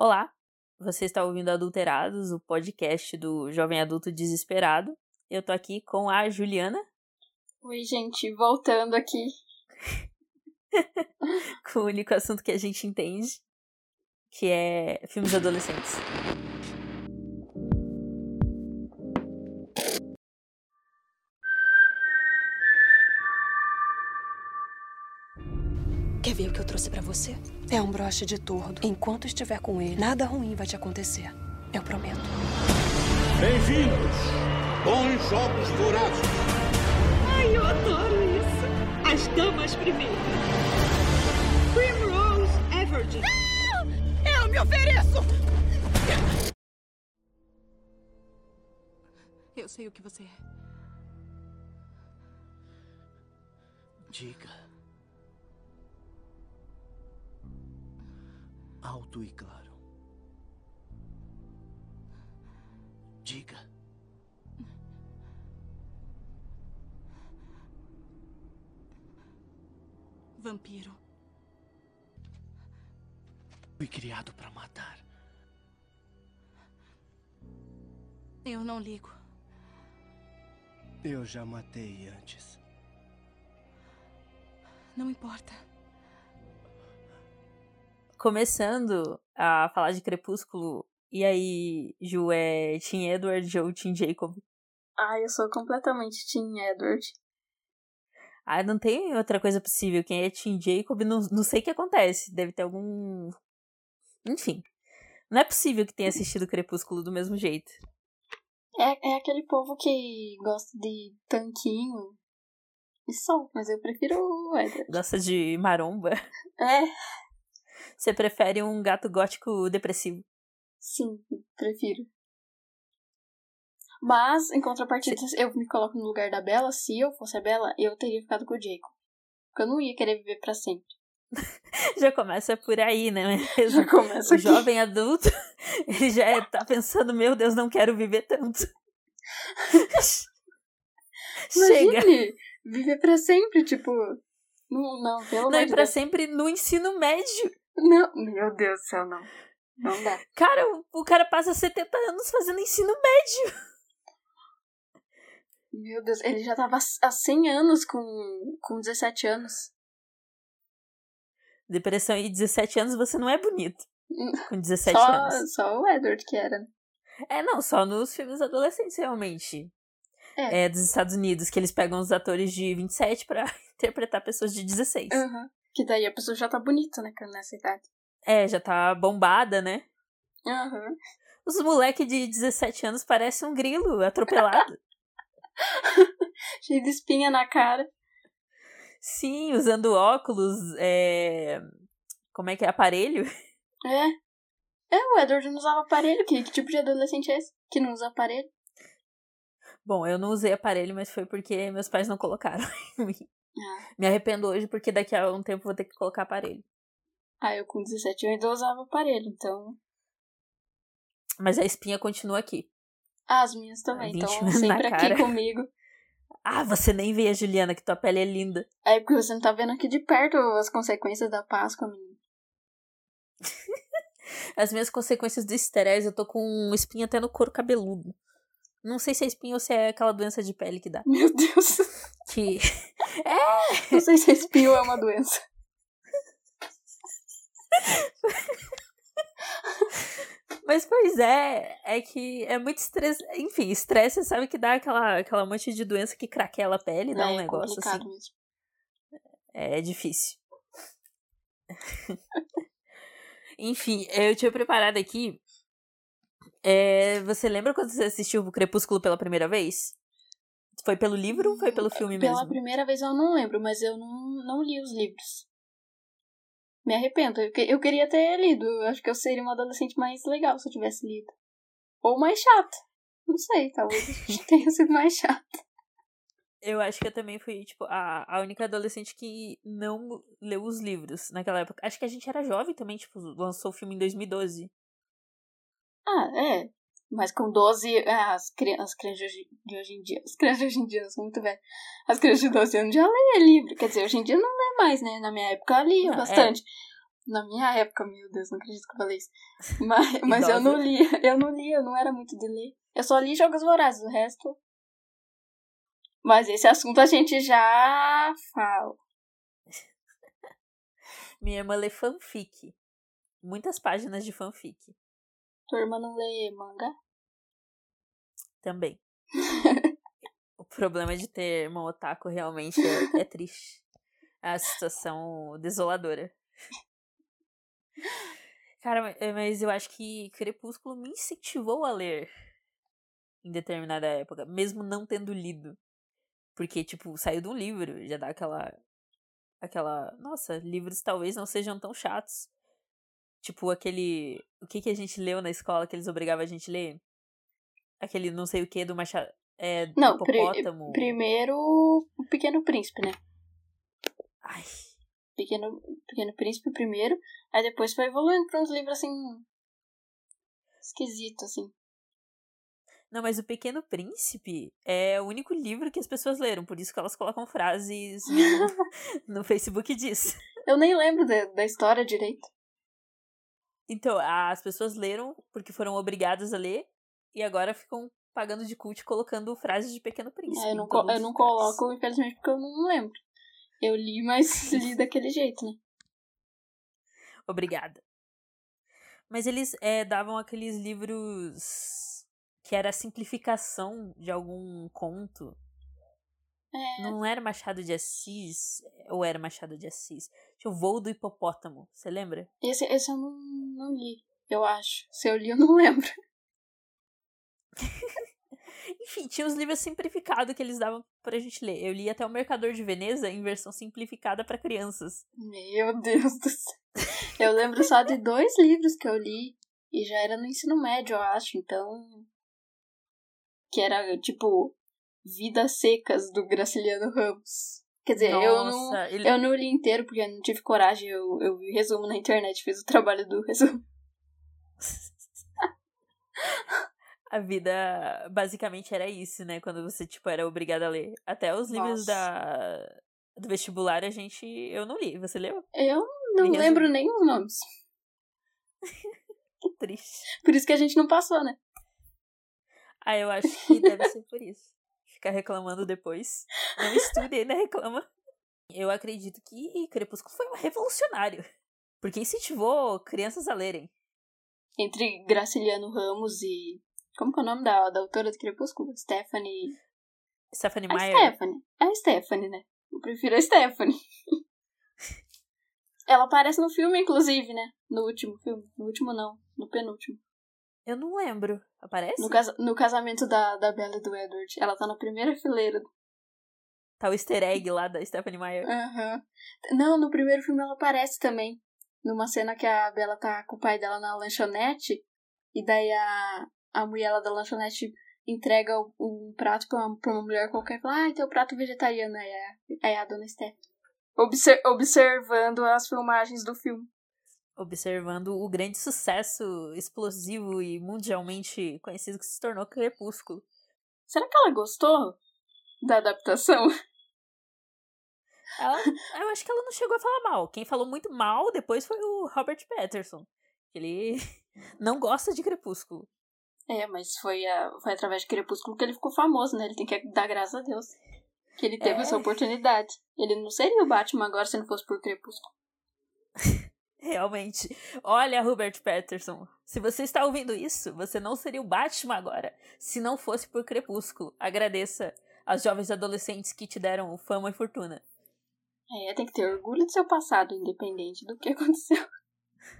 Olá, você está ouvindo Adulterados, o podcast do Jovem Adulto Desesperado. Eu tô aqui com a Juliana. Oi, gente, voltando aqui. com o único assunto que a gente entende, que é filmes adolescentes. Quer ver o que eu trouxe para você? É um broche de tordo. Enquanto estiver com ele, nada ruim vai te acontecer. Eu prometo. Bem-vindos! Bons jogos vorazes! Ai, eu adoro isso! As damas primeiro! Primrose Everdeen! Não! Eu me ofereço! Eu sei o que você é. Diga. Alto e claro. Diga. Vampiro. Fui criado para matar. Eu não ligo. Eu já matei antes. Não importa. Começando a falar de Crepúsculo, e aí, Ju, é Tim Edward ou Tim Jacob? Ah, eu sou completamente Tim Edward. Ah, não tem outra coisa possível. Quem é Tim Jacob, não, não sei o que acontece. Deve ter algum. Enfim. Não é possível que tenha assistido Crepúsculo do mesmo jeito. É, é aquele povo que gosta de tanquinho e só, mas eu prefiro o Edward. Gosta de maromba. É, Você prefere um gato gótico depressivo. sim, prefiro. Mas, em contrapartida, eu me coloco no lugar da Bella. Se eu fosse a Bella, eu teria ficado com o Jacob. Porque eu não ia querer viver pra sempre. Já começa por aí, né? Já começa O aqui. jovem adulto, ele já é- tá pensando, meu Deus, não quero viver tanto. Chega. Imagine viver pra sempre, tipo. Não, não, pelo Não, e pra Deus. sempre no ensino médio. Não, meu Deus do céu, não. Não dá. Cara, o, o cara passa 70 anos fazendo ensino médio. Meu Deus, ele já tava há 100 anos com, com 17 anos. Depressão e 17 anos, você não é bonito. Com 17 Só, anos. só o Edward que era. né? É, não, só nos filmes adolescentes, realmente. É. É, dos Estados Unidos, que eles pegam os atores de 27 pra interpretar pessoas de 16. Aham. Que daí a pessoa já tá bonita, né, nessa idade. É, já tá bombada, né? Aham. Os moleque de 17 anos parecem um grilo atropelado. Cheio de espinha na cara. Sim, usando óculos, é... Como é que é? Aparelho? É. É, o Edward não usava aparelho. Que, que tipo de adolescente é esse? Que não usa aparelho? Bom, eu não usei aparelho, mas foi porque meus pais não colocaram em mim. Ah. Me arrependo hoje porque daqui a um tempo vou ter que colocar aparelho. Ah, eu com 17 anos ainda usava aparelho, então. Mas a espinha continua aqui. Ah, as minhas também. 20 Então, sempre aqui comigo. Ah, você nem vê a Juliana, que tua pele é linda. É porque você não tá vendo aqui de perto as consequências da Páscoa, menino. As minhas consequências do estresse, eu tô com espinha até no couro cabeludo. Não sei se é espinha ou se é aquela doença de pele que dá. Meu Deus. Que. Não sei se espinho é uma doença. Mas pois é, é que é muito estresse. Enfim, estresse, você sabe que dá aquela, aquela monte de doença que craquela a pele, dá é um negócio complicado assim. mesmo. É difícil. Enfim, eu tinha preparado aqui. É, você lembra quando você assistiu o Crepúsculo pela primeira vez? Foi pelo livro ou foi pelo filme Pela mesmo? primeira vez eu não lembro, mas eu não, não li os livros. Me arrependo. Eu, eu queria ter lido. Eu acho que eu seria uma adolescente mais legal se eu tivesse lido. Ou mais chata. Não sei, talvez tenha sido mais chata. Eu acho que eu também fui, tipo, a, a única adolescente que não leu os livros naquela época. Acho que a gente era jovem também, tipo, lançou o filme em 2012. Ah, é. Mas com 12, ah, as, cri as crianças de hoje, em dia. As crianças de hoje em dia são muito velhas. As crianças de 12 anos já lêem livro. Quer dizer, hoje em dia não lê mais, né? Na minha época eu lia Não, é. bastante. Na minha época, meu Deus, não acredito que eu falei isso. Mas, mas eu não lia, eu não lia, eu não era muito de ler. Eu só li Jogos Vorazes, o resto. Mas esse assunto a gente já fala. Minha irmã lê fanfic. Muitas páginas de fanfic. Tua irmã não lê manga? Também. o problema de ter irmão otaku realmente é, é triste. É a situação desoladora. Cara, eh, mas eu acho que Crepúsculo me incentivou a ler em determinada época, mesmo não tendo lido. Porque, tipo, saiu de um livro, já dá aquela. aquela. Nossa, livros talvez não sejam tão chatos. Tipo, aquele. O que, que a gente leu na escola que eles obrigavam a gente a ler? Aquele não sei o que do Machado. É, Não, do pri- hipopótamo. primeiro o Pequeno Príncipe, né? Ai, Pequeno, Pequeno Príncipe primeiro, aí depois foi evoluindo pra uns livros assim. esquisito, assim. Não, mas o Pequeno Príncipe é o único livro que as pessoas leram, por isso que elas colocam frases no, no Facebook disso. Eu nem lembro da, da história direito. Então, as pessoas leram porque foram obrigadas a ler e agora ficam pagando de cult colocando frases de Pequeno Príncipe. É, eu não, eu não coloco, infelizmente, porque eu não lembro. Eu li, mas li daquele jeito, né? Obrigada. Mas eles é, davam aqueles livros que era a simplificação de algum conto. É. Não era Machado de Assis, ou era Machado de Assis? Tinha o Voo do Hipopótamo, você lembra? Esse, esse eu não, não li, eu acho. Se eu li, eu não lembro. Enfim, tinha os livros simplificados que eles davam pra gente ler. Eu li até o Mercador de Veneza em versão simplificada pra crianças. Meu Deus do céu. Eu lembro só de dois livros que eu li. E já era no ensino médio, eu acho. Então. Que era tipo. Vidas Secas do Graciliano Ramos. Quer dizer, eu não. Nossa, ele- Eu não li inteiro porque eu não tive coragem. Eu, eu vi resumo na internet, fiz o trabalho do resumo. A vida basicamente era isso, né? Quando você, tipo, era obrigada a ler. Até os livros Nossa. da... do vestibular a gente. Eu não li. Você leu? Eu não lembro nem os nomes. Que triste. Por isso que a gente não passou, né? Ah, eu acho que deve ser por isso. Ficar reclamando depois. Não estuda e ainda reclama. Eu acredito que Crepúsculo foi um revolucionário. Porque incentivou crianças a lerem. Entre Graciliano Ramos e. Como que é o nome da, da autora do Crepúsculo? Stephanie. Stephanie A Meyer. Stephanie. É a Stephanie, né? Eu prefiro a Stephanie. Ela aparece no filme, inclusive, né? No último filme. No último não, no penúltimo. Eu não lembro. Aparece? No, casa no casamento da, da Bella e do Edward. Ela tá na primeira fileira. Tá o easter egg lá da Stephanie Meyer. Aham. Não, no primeiro filme ela aparece também. Numa cena que a Bella tá com o pai dela na lanchonete. E daí a, a mulher lá da lanchonete entrega um prato pra uma, pra uma mulher qualquer e fala, ah, teu prato vegetariano. Aí é, aí é a dona Stephanie. Obser- observando as filmagens do filme. Observando o grande sucesso explosivo e mundialmente conhecido que se tornou Crepúsculo. Será que ela gostou da adaptação? Ela, eu acho que ela não chegou a falar mal. Quem falou muito mal depois foi o Robert Patterson. Ele não gosta de Crepúsculo. É, mas foi, a, foi através de Crepúsculo que ele ficou famoso, né? Ele tem que dar graças a Deus. Que ele teve É. essa oportunidade. Ele não seria o Batman agora se não fosse por Crepúsculo. Realmente. Olha, Robert Patterson, se você está ouvindo isso, você não seria o Batman agora, se não fosse por Crepúsculo. Agradeça aos jovens adolescentes que te deram fama e fortuna. É, tem que ter orgulho do seu passado, independente do que aconteceu.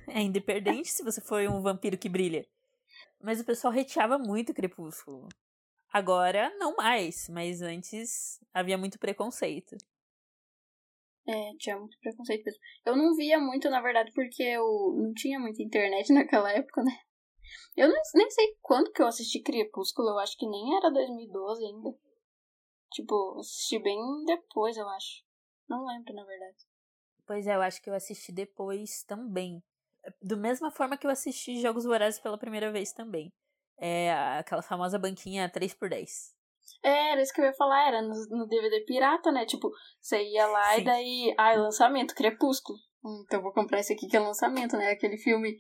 É independente se você foi um vampiro que brilha. Mas o pessoal hateava muito Crepúsculo. Agora, não mais, mas antes havia muito preconceito. É, tinha muito preconceito mesmo. Eu não via muito, na verdade, porque eu não tinha muita internet naquela época, né? Eu não- nem sei quando que eu assisti Crepúsculo, eu acho que nem era 2012 ainda. Tipo, assisti bem depois, eu acho. Não lembro, na verdade. Pois é, eu acho que eu assisti depois também. Do mesma forma que eu assisti Jogos Vorazes pela primeira vez também. É aquela famosa banquinha 3x10. Era isso que eu ia falar, era no, no DVD pirata, né? Tipo, você ia lá Sim. e daí. Ai, lançamento, Crepúsculo. Então vou comprar esse aqui que é lançamento, né? Aquele filme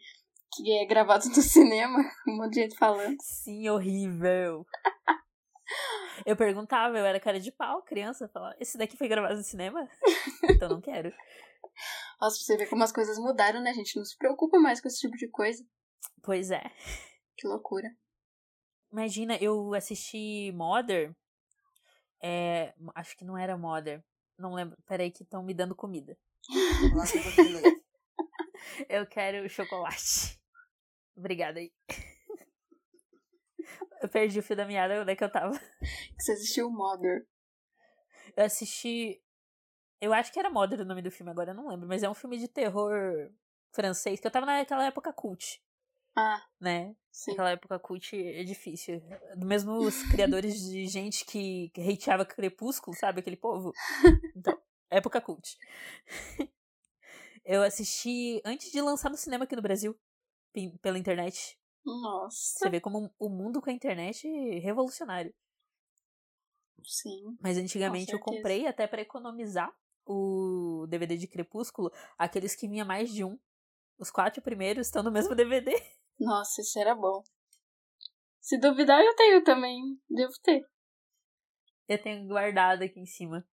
que é gravado no cinema, um monte de gente falando. Sim, horrível. Eu perguntava, eu era cara de pau, criança, falava, esse daqui foi gravado no cinema? Então não quero. Nossa, pra você ver como as coisas mudaram, né? A gente não se preocupa mais com esse tipo de coisa. Pois é. Que loucura. Imagina, eu assisti Mother. É, acho que não era Mother. Não lembro. Peraí, que estão me dando comida. Eu quero chocolate. Obrigada aí. Eu perdi o fio da meada, onde é que eu tava? Você assistiu Mother. Eu assisti. Eu acho que era Mother o nome do filme, agora eu não lembro, mas é um filme de terror francês, que eu tava naquela época cult, Ah, né? sim. Naquela época cult é difícil. Mesmo os criadores de gente que hateava Crepúsculo, sabe? Aquele povo. Então, época cult. Eu assisti antes de lançar no cinema aqui no Brasil, pe- pela internet. Nossa. Você vê como o mundo com a internet é revolucionário. Sim. Mas antigamente eu comprei até pra economizar o DVD de Crepúsculo, aqueles que vinha mais de um. Os quatro primeiros estão no mesmo DVD. Nossa, isso era bom. Se duvidar, eu tenho também. Devo ter. Eu tenho guardado aqui em cima.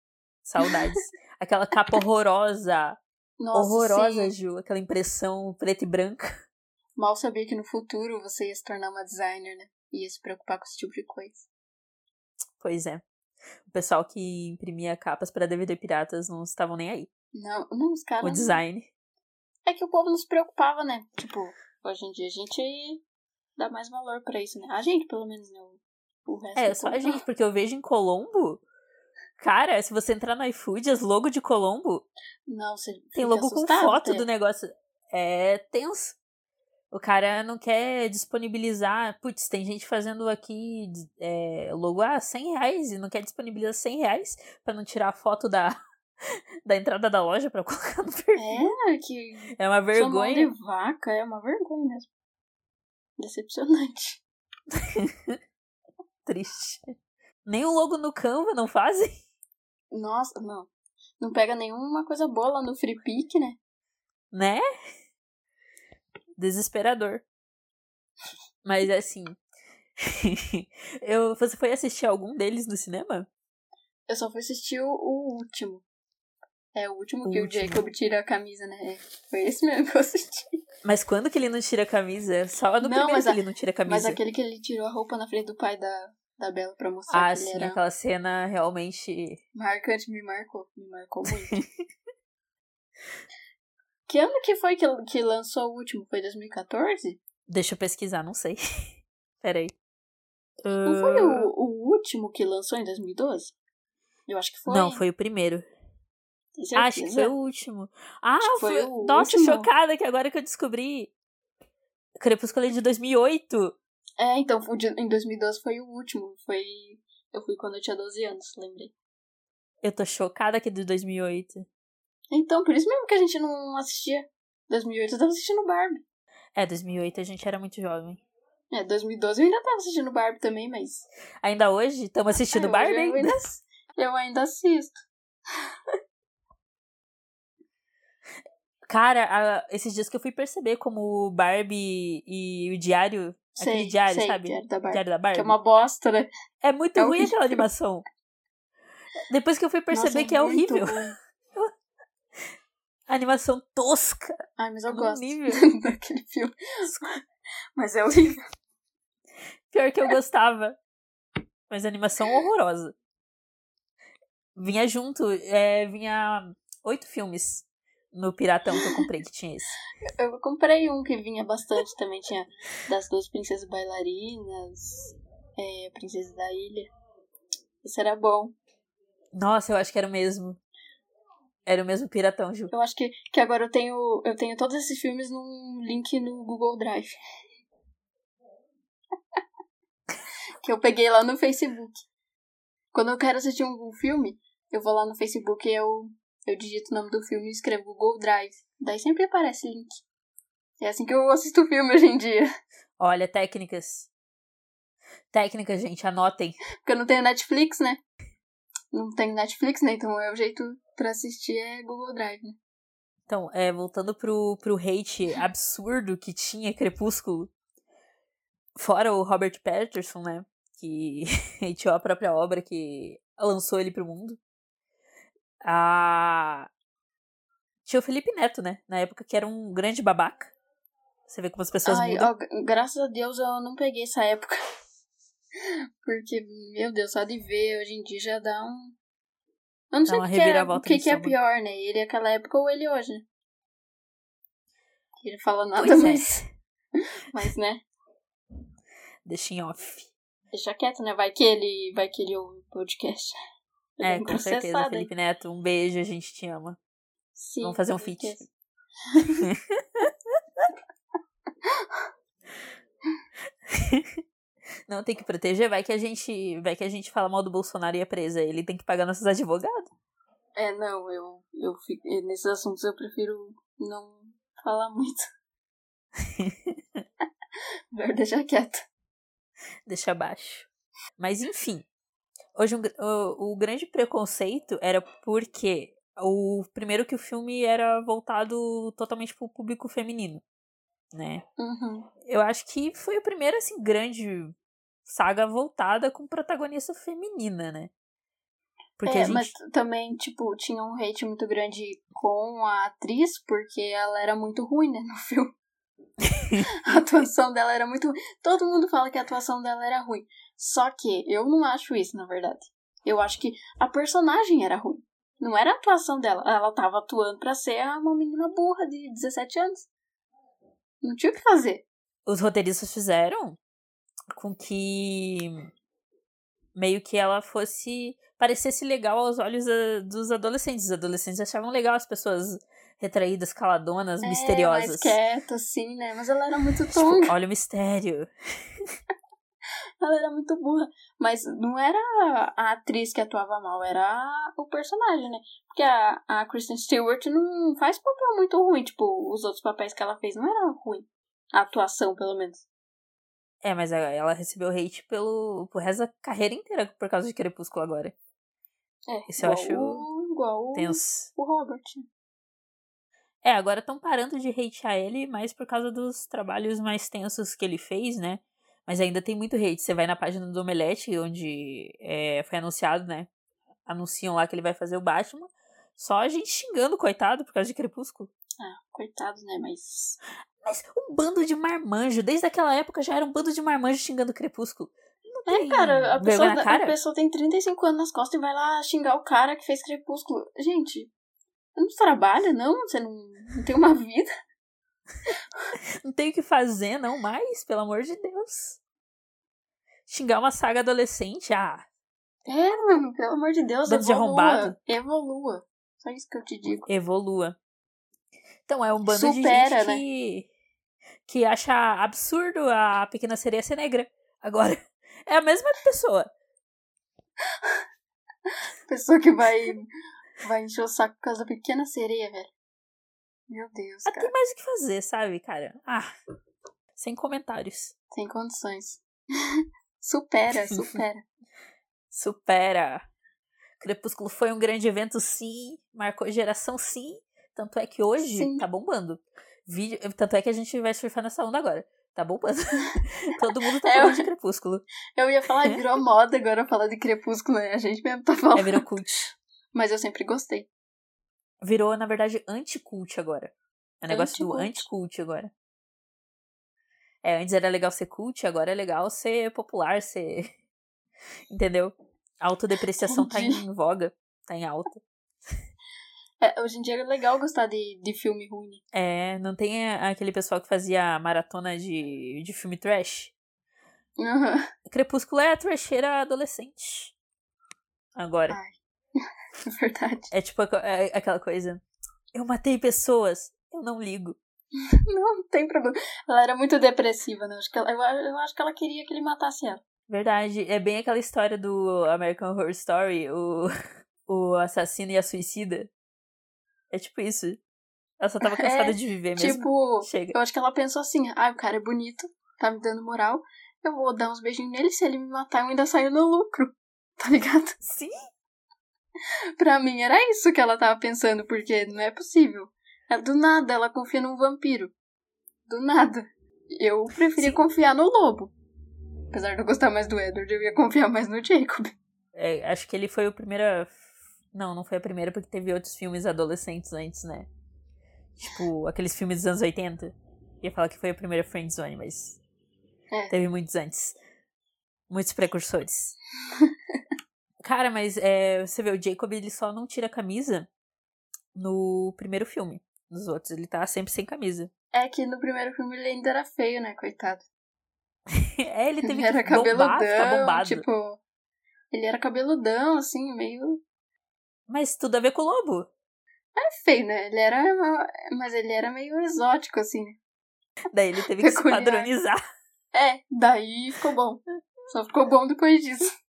Saudades. Aquela capa horrorosa. Nossa, horrorosa, sim. Ju. Aquela impressão preta e branca. Mal sabia que no futuro você ia se tornar uma designer, né? Ia se preocupar com esse tipo de coisa. Pois é. O pessoal que imprimia capas pra DVD piratas não estavam nem aí. Não, não, os caras. o design. É que o povo não se preocupava, né? Tipo, hoje em dia a gente dá mais valor pra isso, né? A gente, pelo menos, né? O, resto É, só a gente, porque eu vejo em Colombo. Cara, se você entrar no iFood, as logo de Colombo Não, você tem logo com foto até. do negócio. É tenso. O cara não quer disponibilizar. Putz, tem gente fazendo aqui é, logo a 100 reais e não quer disponibilizar 100 reais pra não tirar a foto da, da entrada da loja pra colocar no perfil. É, que É, uma vergonha. de vaca é uma vergonha mesmo. Decepcionante. Triste. Nem o logo no Canva não fazem? Nossa, não. Não pega nenhuma coisa boa lá no Free Pick, né? Né? Desesperador. Mas assim. eu, você foi assistir algum deles no cinema? Eu só fui assistir o, o último. É, o último O que último. o Jacob tira a camisa, né? É, foi esse mesmo que eu assisti. Mas quando que ele não tira a camisa? Só no Não, primeiro que a- ele não tira a camisa. Mas aquele que ele tirou a roupa na frente do pai da, da Bela pra mostrar Ah, sim, era aquela cena realmente. marcante, me marcou. Me marcou muito. que ano que foi que, que lançou o último? Foi 2014? Deixa eu pesquisar, não sei. Peraí. Não foi Ah, o, o último que lançou em 2012? Eu acho que foi. Não, foi o primeiro. Ah, acho que foi o último. Ah, Acho foi foi. o Nossa, último. chocada que agora que eu descobri. Crepúsculo é de 2008. É, então, em 2012 foi o último. Foi. Eu fui quando eu tinha 12 anos, lembrei. Eu tô chocada que é de 2008. Então, por isso mesmo que a gente não assistia. 2008 eu tava assistindo Barbie. É, 2008 a gente era muito jovem. É, 2012 eu ainda tava assistindo Barbie também, mas. Ainda hoje, estamos assistindo É, Barbie eu ainda, eu ainda assisto. Cara, a- esses dias que eu fui perceber como o Barbie e o diário. aquele Sei, diário, sei, sabe? Diário da Barbie. Diário da Barbie. Que é uma bosta, né? É muito É ruim horrível. aquela animação. Depois que eu fui perceber Nossa, que é horrível. animação tosca. Ai, mas eu gosto nível. daquele filme. Mas é horrível. Pior que eu gostava. Mas animação horrorosa. Vinha junto, é, vinha oito filmes no Piratão que eu comprei, que tinha esse. Eu comprei um que vinha bastante também. Tinha das duas princesas bailarinas, é, Princesa da Ilha. Isso era bom. Nossa, eu acho que era o mesmo. Era o mesmo Piratão, Ju. Eu acho que, que agora eu tenho, eu tenho todos esses filmes num link no Google Drive. que eu peguei lá no Facebook. Quando eu quero assistir um, um filme, eu vou lá no Facebook e eu, eu digito o nome do filme e escrevo Google Drive. Daí sempre aparece link. É assim que eu assisto filme hoje em dia. Olha, técnicas. Técnicas, gente, anotem. Porque eu não tenho Netflix, né? Não tenho Netflix, né? Então é o jeito pra assistir é Google Drive, né? Então, é, voltando pro, pro hate absurdo que tinha Crepúsculo, fora o Robert Patterson, né? Que hateou a própria obra que lançou ele pro mundo. A... Tinha o Felipe Neto, né? Na época que era um grande babaca. Você vê como as pessoas Ai, mudam. ó, graças a Deus eu não peguei essa época. Porque, meu Deus, só de ver hoje em dia já dá um. Eu não Dá sei o que, é, o que, que é estômago. pior, né? Ele naquela época ou ele hoje, né? Ele fala nada, Pois é. mas. Mas, né? Deixa em off. Deixa quieto, né? Vai que ele, vai que ele ouve o podcast. É, vai com certeza? Felipe Neto. Um beijo, a gente te ama. Sim, Vamos fazer um feat. Não, tem que proteger. Vai que a gente, vai que a gente fala mal do Bolsonaro e é presa. Ele tem que pagar nossos advogados. É, não, eu, eu fico, nesses assuntos eu prefiro não falar muito. Melhor deixar quieto. Deixa abaixo. Mas enfim. Hoje um o, o grande preconceito era porque o primeiro que o filme era voltado totalmente pro público feminino, né? Uhum. Eu acho que foi o primeiro assim grande saga voltada com protagonista feminina, né? Porque é, a gente mas também, tipo, tinha um hate muito grande com a atriz, porque ela era muito ruim, né, no filme. a atuação dela era muito ruim. Todo mundo fala que a atuação dela era ruim. Só que eu não acho isso, na verdade. Eu acho que a personagem era ruim. Não era a atuação dela. Ela tava atuando pra ser uma menina burra de 17 anos. Não tinha o que fazer. os roteiristas fizeram com que meio que ela fosse parecesse legal aos olhos da- dos adolescentes. Os adolescentes achavam legal as pessoas retraídas, caladonas, É, misteriosas. mais quieta, assim, né? Mas ela era muito Tipo, tonga. olha o mistério. Ela era muito burra. Mas não era a atriz que atuava mal, era o personagem, né? Porque a, a Kristen Stewart não faz papel muito ruim. Tipo, os outros papéis que ela fez não eram ruim. A atuação, pelo menos. É, mas ela recebeu hate pelo pro resto da carreira inteira por causa de Crepúsculo agora. É, Isso eu igual acho o, igual Tenso. o Robert. É, agora estão parando de hatear ele mais por causa dos trabalhos mais tensos que ele fez, né? Mas ainda tem muito hate. Você vai na página do Omelete, onde é, foi anunciado, né? Anunciam lá que ele vai fazer o Batman. Só a gente xingando, coitado, por causa de Crepúsculo. Ah, coitado, né? Mas. Mas um bando de marmanjo. Desde aquela época já era um bando de marmanjo xingando Crepúsculo. Não É, cara, a pessoa, cara? a pessoa tem 35 anos nas costas e vai lá xingar o cara que fez Crepúsculo. Gente, você não trabalha, não? Você não, não tem uma vida? Não tem o que fazer, não mais, pelo amor de Deus. Xingar uma saga adolescente, ah, É, mano, pelo amor de Deus, Bando de evolua. arrombado. Evolua. Só isso que eu te digo. evolua. Então, é um bando Supera, de gente que, que acha absurdo a pequena sereia ser negra. Agora, é a mesma pessoa. Pessoa que vai, vai encher o saco por causa da pequena sereia, velho. Meu Deus, Ah, cara. tem mais o que fazer, sabe, cara? Ah, sem comentários. Sem condições. supera, supera. Supera. Crepúsculo foi um grande evento, sim. Marcou geração, sim. Tanto é que hoje Sim. tá bombando. Vídeo, tanto é que a gente vai surfar nessa onda agora. Tá bombando. Todo mundo tá É, falando eu- de Crepúsculo. Eu ia falar, virou moda agora falar de Crepúsculo, né? A gente mesmo tá falando. É, virou cult. Mas eu sempre gostei. Virou, na verdade, anti-cult agora. É negócio do Anti-cult. agora. É, antes era legal ser cult, agora é legal ser popular, ser. Entendeu? A autodepreciação tá em voga, tá em alta. É, hoje em dia é legal gostar de, de filme ruim. né? É, não tem aquele pessoal que fazia maratona de, de filme trash? Aham. Crepúsculo é a trasheira adolescente. Agora. Ai. É verdade. É tipo aco- é aquela coisa. Eu matei pessoas, eu não ligo. Não, não tem problema. Ela era muito depressiva, né? Acho que ela, eu, eu acho que ela queria que ele matasse ela. Verdade. É bem aquela história do American Horror Story, o, o assassino e a suicida. É tipo isso. Ela só tava cansada É, de viver mesmo. Tipo, Chega. eu acho que ela pensou assim: ah, o cara é bonito, tá me dando moral, eu vou dar uns beijinhos nele, se ele me matar, eu ainda saio no lucro. Tá ligado? Sim. Pra mim era isso que ela tava pensando, porque não é possível. É do nada, ela confia num vampiro. Do nada. Eu preferia confiar no lobo. Apesar de eu gostar mais do Edward, eu ia confiar mais no Jacob. É, acho que ele foi o primeiro. Não, não foi a primeira, porque teve outros filmes adolescentes antes, né? Tipo, aqueles filmes dos anos 80. Ia falar que foi a primeira Friendzone, mas. É. Teve muitos antes. Muitos precursores. Cara, mas é, você vê, o Jacob ele só não tira a camisa no primeiro filme. Nos outros, ele tá sempre sem camisa. É que no primeiro filme ele ainda era feio, né, coitado. é, ele teve Ele era que bombar, ficar cabeludão, bombado. tipo... Ele era cabeludão, assim, meio... Mas tudo a ver com o lobo. É feio, né? Ele era... Mas ele era meio exótico, assim, né? Daí ele teve que se padronizar. É, daí ficou bom. Só ficou bom depois disso.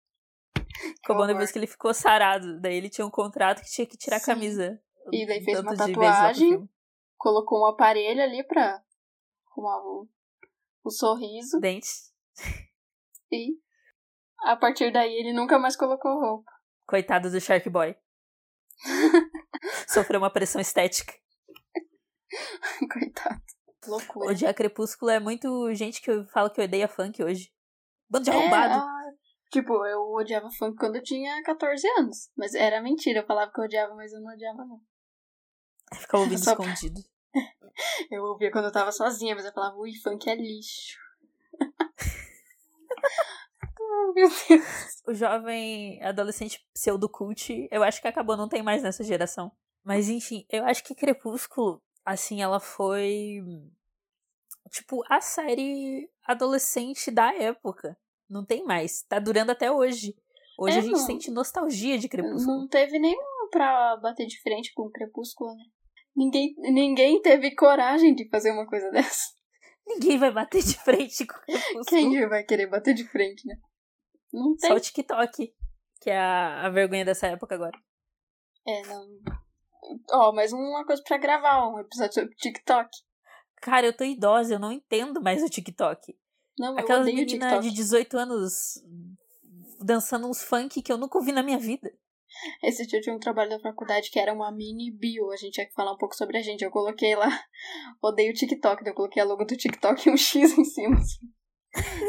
Ficou bom horror. depois que ele ficou sarado. Daí ele tinha um contrato que tinha que tirar a Sim. camisa. E daí fez uma tatuagem. Colocou um aparelho ali pra arrumar o, o sorriso. Dentes. E a partir daí ele nunca mais colocou roupa. Coitado do Shark Boy. Sofreu uma pressão estética. Coitado. Loucura. Odiar Crepúsculo é muito gente que fala que odeia funk hoje. Bando de É, arrombado. Tipo, eu odiava funk quando eu tinha 14 anos. Mas era mentira, eu falava que eu odiava, mas eu não odiava, não. Fica ouvindo só- escondido. Eu ouvia quando eu tava sozinha, mas eu falava, ui, funk é lixo. oh, meu Deus. O jovem adolescente pseudo-cult, eu acho que acabou, não tem mais nessa geração. Mas enfim, eu acho que Crepúsculo, assim, ela foi. Tipo, a série adolescente da época. Não tem mais. Tá durando até hoje. Hoje É, a gente não- sente nostalgia de Crepúsculo. Não teve nenhum pra bater de frente com o Crepúsculo, né? Ninguém, ninguém teve coragem de fazer uma coisa dessa. Ninguém vai bater de frente com Crepúsculo. Quem vai querer bater de frente, né? Não tem. Só o TikTok, que é a, a vergonha dessa época agora. É, não. Ó, mais uma coisa pra gravar, um episódio sobre TikTok. Cara, eu tô idosa, eu não entendo mais o TikTok. Não, Aquelas meninas TikTok. de 18 anos dançando uns funk que eu nunca ouvi na minha vida. Esse dia eu tinha um trabalho da faculdade que era uma mini bio. A gente tinha que falar um pouco sobre a gente. Eu coloquei lá, odeio TikTok. daí Eu coloquei a logo do TikTok e um X em cima. assim.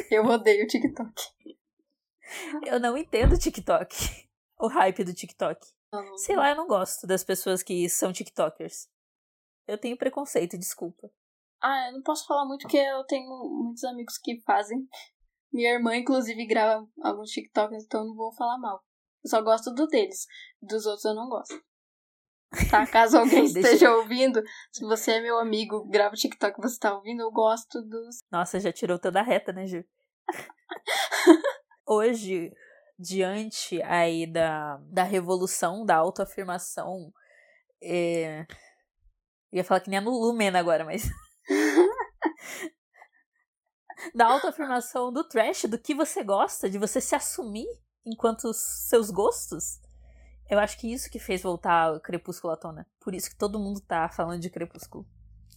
Eu odeio TikTok. Eu não entendo o TikTok. O hype do TikTok. Sei lá, eu não gosto das pessoas que são TikTokers. Eu tenho preconceito, desculpa. Ah, eu não posso falar muito porque eu tenho muitos amigos que fazem. Minha irmã, inclusive, grava alguns TikToks, então eu não vou falar mal. Eu só gosto do deles. Dos outros eu não gosto. Tá? Caso alguém esteja ouvindo, se você é meu amigo, grava o TikTok você tá ouvindo, eu gosto dos. Nossa, já tirou toda a reta, né, Ju? Hoje, diante aí da, da revolução, da autoafirmação, é... ia falar que nem a Lumena agora, mas... da autoafirmação do trash, do que você gosta, de você se assumir enquanto os seus gostos, eu acho que isso que fez voltar o Crepúsculo à tona. Por isso que todo mundo tá falando de Crepúsculo.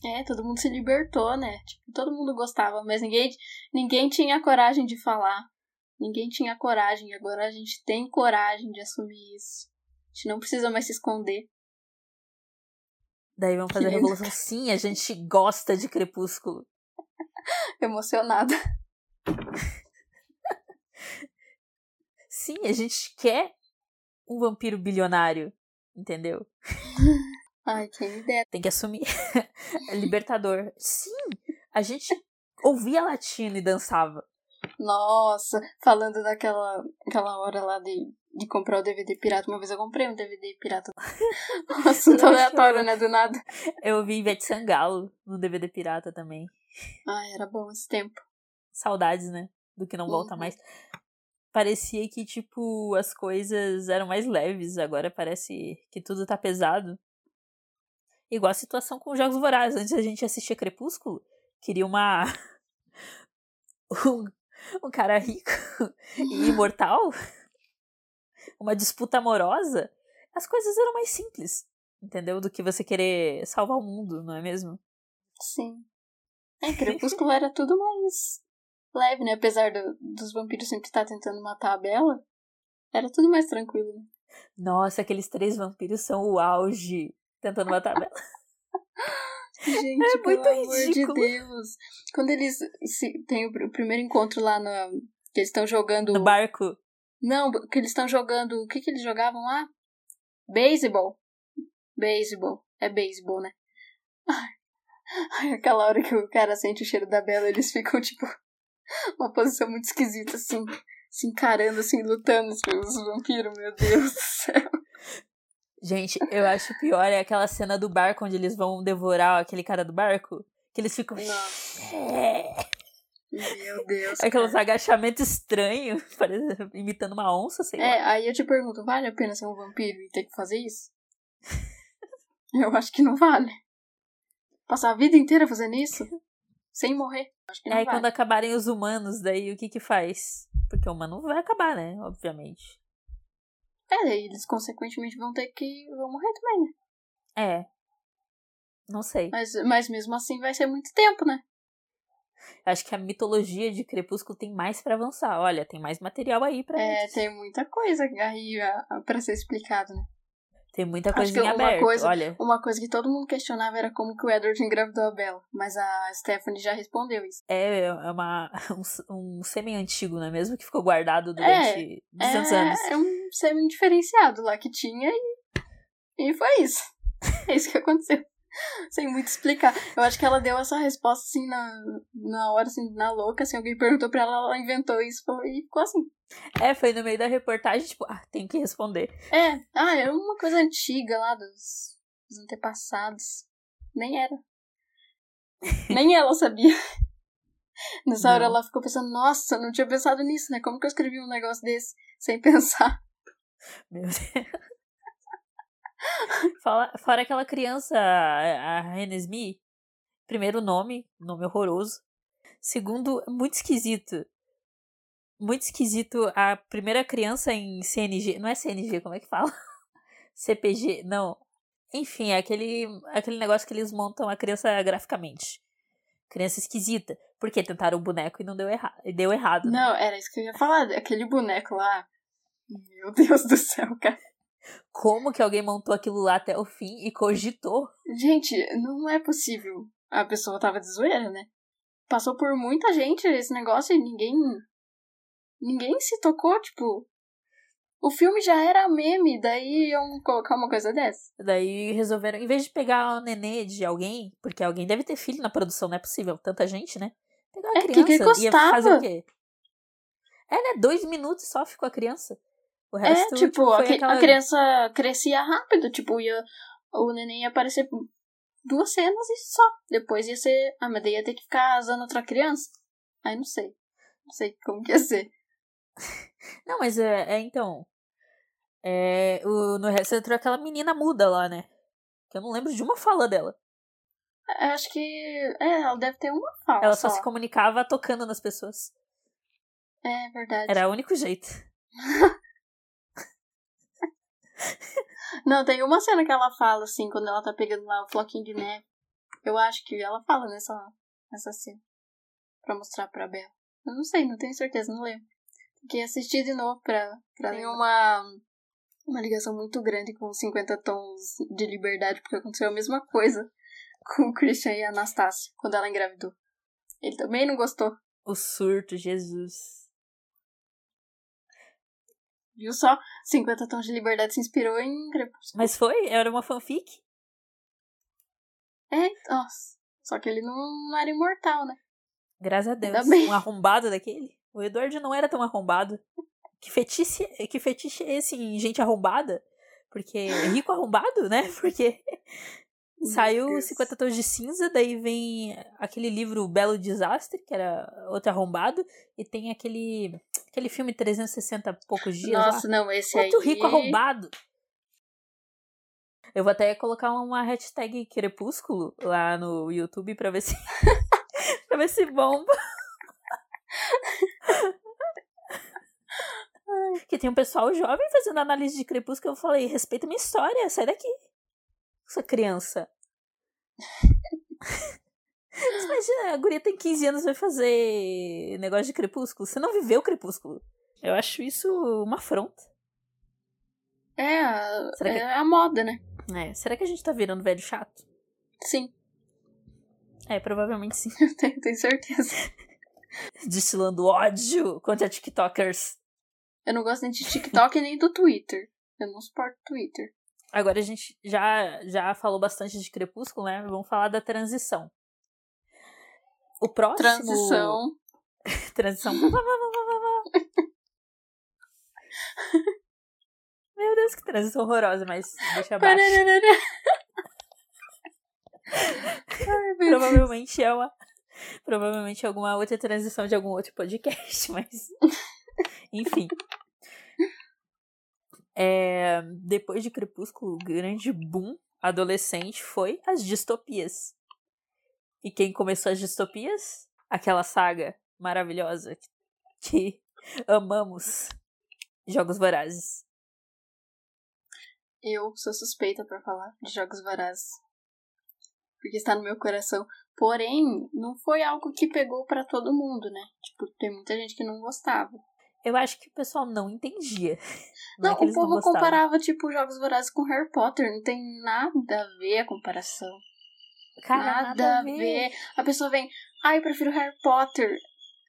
É, todo mundo se libertou, né? Tipo, todo mundo gostava, mas ninguém, ninguém tinha coragem de falar. Ninguém tinha coragem. Agora a gente tem coragem de assumir isso. A gente não precisa mais se esconder. Daí vamos fazer a revolução. Sim, a gente gosta de Crepúsculo. Emocionada. Sim, a gente quer um vampiro bilionário. Entendeu? Ai, quem me dera. Tem que assumir. é libertador. Sim, a gente ouvia latino e dançava. Nossa, falando daquela aquela hora lá de, de comprar o DVD pirata. Uma vez eu comprei um DVD pirata. Um assunto aleatório, né? Do nada. Eu ouvi Ivete Sangalo no DVD Pirata também. Ai, era bom esse tempo. Saudades, né? Do que não volta Uhum. mais. Parecia que, tipo, as coisas eram mais leves. Agora parece que tudo tá pesado. Igual a situação com os Jogos Vorazes. Antes a gente assistia Crepúsculo, queria uma. um, um cara rico e imortal. Uma disputa amorosa. As coisas eram mais simples. Entendeu? Do que você querer salvar o mundo, não é mesmo? Sim. É, Crepúsculo era tudo mais leve, né? Apesar do- dos vampiros sempre estar tentando matar a Bela. Era tudo mais tranquilo. né? Nossa, aqueles três vampiros são o auge tentando matar a Bella. Gente, É pelo muito amor ridículo. de Deus. Quando eles se, tem o, pr- o primeiro encontro lá na. Que eles estão jogando. No barco. Não, que eles estão jogando. O que que eles jogavam lá? Beisebol. Beisebol. É beisebol, né? Ai. Ai, aquela hora que o cara sente o cheiro da Bela, eles ficam, tipo, uma posição muito esquisita, assim, se encarando, assim, lutando pelos vampiros, meu Deus do céu. Gente, eu acho pior é aquela cena do barco onde eles vão devorar aquele cara do barco. Que eles ficam. Nossa. É. Meu Deus. Aqueles cara. agachamentos estranhos, parece- imitando uma onça, sei É, lá. aí eu te pergunto, vale a pena ser um vampiro e ter que fazer isso? eu acho que não vale. Passar a vida inteira fazendo isso? Sem morrer? Acho que não Aí vale. quando acabarem os humanos, daí o que que faz? Porque o humano vai acabar, né? Obviamente. É, daí eles consequentemente vão ter que. vão morrer também, né? É. Não sei. Mas, mas mesmo assim vai ser muito tempo, né? Acho que a mitologia de Crepúsculo tem mais pra avançar. Olha, tem mais material aí pra É, tem muita coisa aí pra ser explicado, né? Tem muita coisa que em aberto. coisa- Olha, Uma coisa que todo mundo questionava era como que o Edward engravidou a Bella. Mas a Stephanie já respondeu isso. é é uma, um, um semi-antigo, não é mesmo? Que ficou guardado durante 200 é, anos. é um semi-diferenciado lá que tinha e, e foi isso. É isso que aconteceu. Sem muito explicar. Eu acho que ela deu essa resposta assim na, na hora, assim, na louca. Assim, alguém perguntou pra ela, ela inventou isso e ficou assim. É, foi no meio da reportagem, tipo, ah, tem que responder. É, ah, era uma coisa antiga lá dos, dos antepassados. Nem era. Nem ela sabia. Nessa hora Não. ela ficou pensando, nossa, não tinha pensado nisso, né? Como que eu escrevi um negócio desse sem pensar? Meu Deus. Fala, fora aquela criança, a a Renesmee. Primeiro nome, nome horroroso. Segundo, muito esquisito. Muito esquisito a primeira criança em CNG. Não é CNG, como é que fala? CPG, não. Enfim, é aquele, aquele negócio que eles montam a criança graficamente. Criança esquisita. Porque tentaram o boneco e não deu, erra deu errado. né? Não, era isso que eu ia falar. Aquele boneco lá. Meu Deus do céu, cara. Como que alguém montou aquilo lá até o fim e cogitou? Gente, não é possível. A pessoa tava de zoeira, né? Passou por muita gente esse negócio e ninguém. Ninguém se tocou, tipo. O filme já era meme, daí iam colocar uma coisa dessa. Daí resolveram, em vez de pegar o nenê de alguém, porque alguém deve ter filho na produção, não é possível, tanta gente, né? Pegar uma É, que criança que ia custava? fazer o quê? É, né? Dois minutos só ficou a criança. O resto, é, tipo, a, foi cri- aquela... a criança crescia rápido, tipo, ia, o neném ia aparecer duas cenas e só. Depois ia ser. Ah, mas daí ia ter que ficar asando outra criança? Aí não sei. Não sei como que ia ser. Não, mas é, é, então... É, o, no resto entrou aquela menina muda lá, né? Que eu não lembro de uma fala dela. Eu Acho que. É, ela deve ter uma fala. Ela só só se comunicava tocando nas pessoas. É verdade. Era o único jeito. Não, tem uma cena que ela fala, assim, quando ela tá pegando lá o floquinho de neve. Eu acho que ela fala nessa, nessa cena. Pra mostrar pra Bela. Eu não sei, não tenho certeza, não lembro. Tem que assistir de novo pra, pra Tem uma, uma ligação muito grande com os 50 tons de liberdade, porque aconteceu a mesma coisa com o Christian e a Anastácia, quando ela engravidou. Ele também não gostou. O surto, Jesus. Viu só? 50 tons de liberdade se inspirou em Crepúsculo. Mas foi? Era uma fanfic? É, nossa. Só que ele não, era imortal, né? Graças a Deus. Um arrombado daquele. O Eduardo não era tão arrombado. Que fetiche, que fetiche é esse em gente arrombada? Porque rico arrombado, né? Porque saiu Deus. 50 Tons de Cinza, daí vem aquele livro Belo Desastre, que era outro arrombado, e tem aquele aquele filme 360 e poucos dias Nossa, lá. não, esse Outro aí... rico arrombado. Eu vou até colocar uma hashtag Crepúsculo lá no YouTube pra ver se. pra ver se bomba. que tem um pessoal jovem fazendo análise de Crepúsculo. Eu falei, respeita minha história, sai daqui. Essa criança. Imagina, a guria tem 15 anos vai fazer negócio de Crepúsculo. Você não viveu Crepúsculo. Eu acho isso uma afronta. É, a- que- é a moda, né? É, será que a gente tá virando velho chato? Sim. É, provavelmente sim. Tenho, tenho certeza. Destilando ódio contra TikTokers. Eu não gosto nem de TikTok nem do Twitter. Eu não suporto Twitter. Agora a gente já, já falou bastante de Crepúsculo, né? Vamos falar da transição. O próximo. Transição. Transição. Meu Deus, que transição horrorosa, mas deixa abaixo. Ai. Provavelmente é uma. Provavelmente é alguma outra transição de algum outro podcast, mas. Enfim. É, depois de Crepúsculo, o grande boom adolescente foi as distopias. E quem começou as distopias? Aquela saga maravilhosa que amamos. Jogos Vorazes. Eu sou suspeita pra falar de Jogos Vorazes. Porque está no meu coração. Porém, não foi algo que pegou pra todo mundo, né? Tipo, tem muita gente que não gostava. Eu acho que o pessoal não entendia. Não, Não, é que o não povo gostavam. comparava, tipo, Jogos Vorazes com Harry Potter. Não tem nada a ver a comparação. Cara, nada, a ver. A pessoa vem, ai, eu prefiro Harry Potter.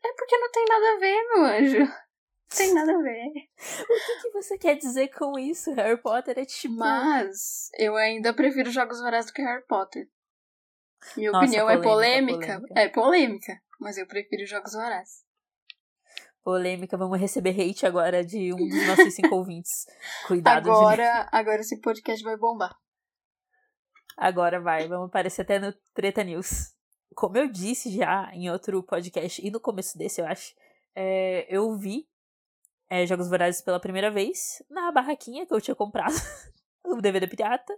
É porque não tem nada a ver, meu anjo. Não tem nada a ver. O que você quer dizer com isso? Harry Potter é tipo. Mas eu ainda prefiro Jogos Vorazes do que Harry Potter. Minha Nossa, opinião é polêmica, polêmica. polêmica. É polêmica. Mas eu prefiro Jogos Vorazes. Polêmica, vamos receber hate agora de um dos nossos cinco ouvintes. Cuidado. Agora, agora esse podcast vai bombar. Agora vai, vamos aparecer até no Treta News. Como eu disse já em outro podcast, e no começo desse, eu acho, é, eu vi é, Jogos Vorazes pela primeira vez na barraquinha que eu tinha comprado, o DVD pirata,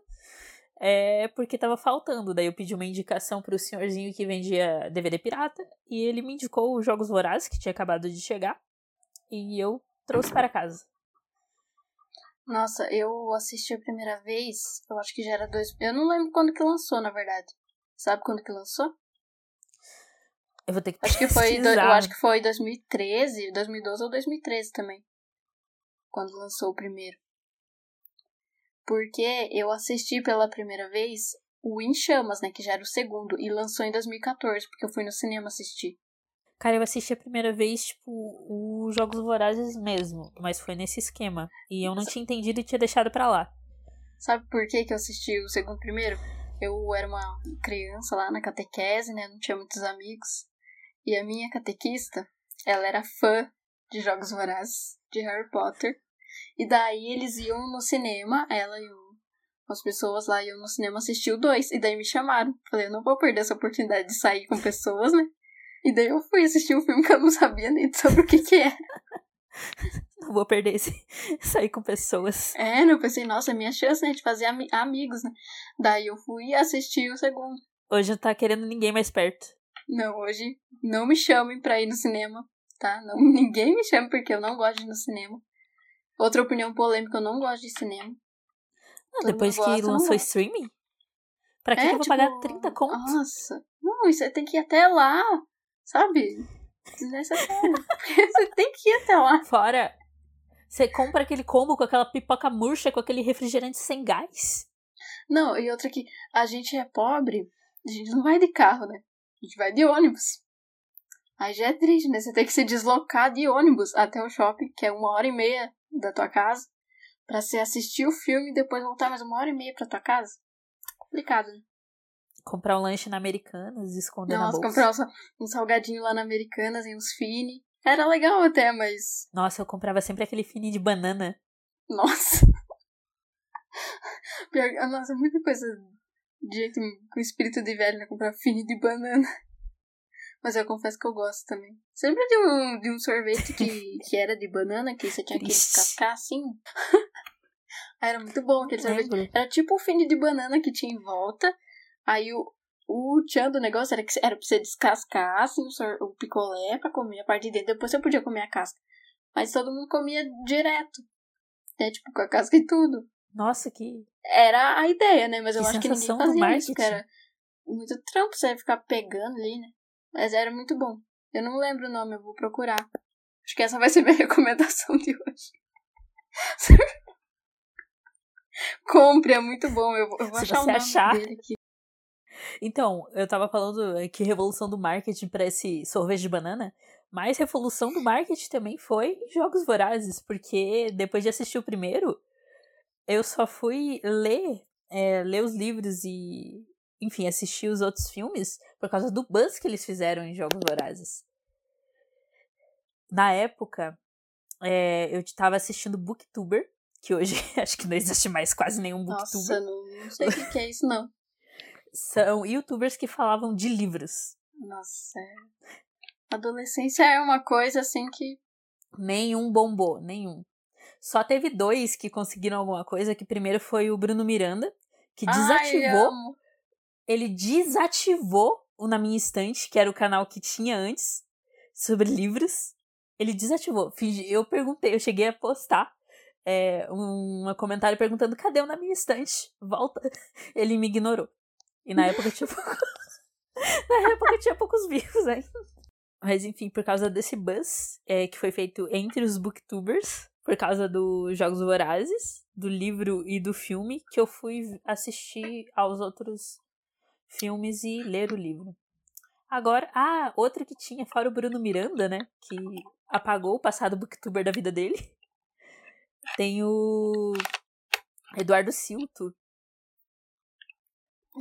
é, porque tava faltando. Daí eu pedi uma indicação pro senhorzinho que vendia DVD pirata, e ele me indicou os Jogos Vorazes, que tinha acabado de chegar, e eu trouxe para casa. Nossa, eu assisti a primeira vez, eu acho que já era dois. Eu não lembro quando que lançou, na verdade. Sabe quando que lançou? Eu vou ter que Acho que foi, do- eu acho que foi 2013, 2012 ou 2013 também. Quando lançou o primeiro. Porque eu assisti pela primeira vez o Em Chamas, né, que já era o segundo, e lançou em 2014, porque eu fui no cinema assistir. Cara, eu assisti a primeira vez, tipo, os Jogos Vorazes mesmo, mas foi nesse esquema. E eu não tinha entendido e tinha deixado pra lá. Sabe por que que eu assisti o segundo primeiro? Eu era uma criança lá na catequese, né, não tinha muitos amigos. E a minha catequista, ela era fã de Jogos Vorazes, de Harry Potter. E daí eles iam no cinema, ela e o, as pessoas lá iam no cinema assistir o dois. E daí me chamaram. Falei, eu não vou perder essa oportunidade de sair com pessoas, né? E daí eu fui assistir um filme que eu não sabia nem sobre o que que era. Não vou perder esse sair com pessoas. É, né, eu pensei, nossa, é minha chance, né, de fazer ami- amigos, né? Daí eu fui assistir o segundo. Hoje não tá querendo ninguém mais perto. Não, hoje não me chamem pra ir no cinema, tá? Não, ninguém me chama porque eu não gosto de ir no cinema. Outra opinião polêmica, eu não gosto de cinema. Não, Todo depois que gosta, lançou streaming? Pra que, é, que eu vou tipo, pagar 30 conto? Nossa, não, aí tem que ir até lá, sabe? Desnecessário. Você tem que ir até lá. Fora, você compra aquele combo com aquela pipoca murcha, com aquele refrigerante sem gás. Não, e outra que a gente é pobre, a gente não vai de carro, né? A gente vai de ônibus. Aí já é triste, né? Você tem que se deslocar de ônibus até o shopping, que é uma hora e meia da tua casa, pra você assistir o filme e depois voltar mais uma hora e meia pra tua casa. Complicado, né? Comprar um lanche na Americanas e esconder na Nossa, bolsa. comprar um sa- salgadinho lá na Americanas e uns fine. Era legal até, mas. Nossa, eu comprava sempre aquele fine de banana. Nossa! Pior, nossa, muita coisa de gente com espírito de velho, né? Comprar fine de banana. Mas eu confesso que eu gosto também. Sempre de um, de um sorvete que, que era de banana, que você tinha que descascar assim. era muito bom aquele sorvete. Era tipo o fine de banana que tinha em volta. Aí o, o tchan do negócio era que era pra você descascar assim, o, sor- o picolé pra comer a parte de dentro. Depois você podia comer a casca. Mas todo mundo comia direto. É, tipo, com a casca e tudo. Nossa, que. Era a ideia, né? Mas eu Que acho que ninguém fazia isso, era muito trampo você ficar pegando ali, né? Mas era muito bom. Eu não lembro o nome, eu vou procurar. Acho que essa vai ser minha recomendação de hoje. Compre, é muito bom. Eu, vou- eu vou Se achar o nome achar. dele aqui. Então, eu tava falando é, que revolução do marketing para esse sorvete de banana, mas revolução do marketing também foi em Jogos Vorazes, porque depois de assistir o primeiro, eu só fui ler, é, ler os livros e, enfim, assistir os outros filmes por causa do buzz que eles fizeram em Jogos Vorazes. Na época, é, eu tava assistindo Booktuber, que hoje acho que não existe mais quase nenhum Booktuber. Nossa, não, sei o que, que é isso, não. São youtubers que falavam de livros. Nossa, é... adolescência é uma coisa assim que. Nenhum bombou, nenhum. Só teve dois que conseguiram alguma coisa, que primeiro foi o Bruno Miranda, que desativou. Ele desativou o Na Minha Estante, que era o canal que tinha antes, sobre livros. Ele desativou. Eu perguntei, eu cheguei a postar é, um, comentário perguntando: cadê o Na Minha Estante? Volta. Ele me ignorou. E na época tinha pouco... Na época tinha poucos views ainda. Mas enfim, por causa desse buzz é, que foi feito entre os booktubers, por causa dos Jogos Vorazes, do livro e do filme, que eu fui assistir aos outros filmes e ler o livro. Agora, ah, outro que tinha, fora o Bruno Miranda, né? Que apagou o passado booktuber da vida dele. Tem o Eduardo Silto.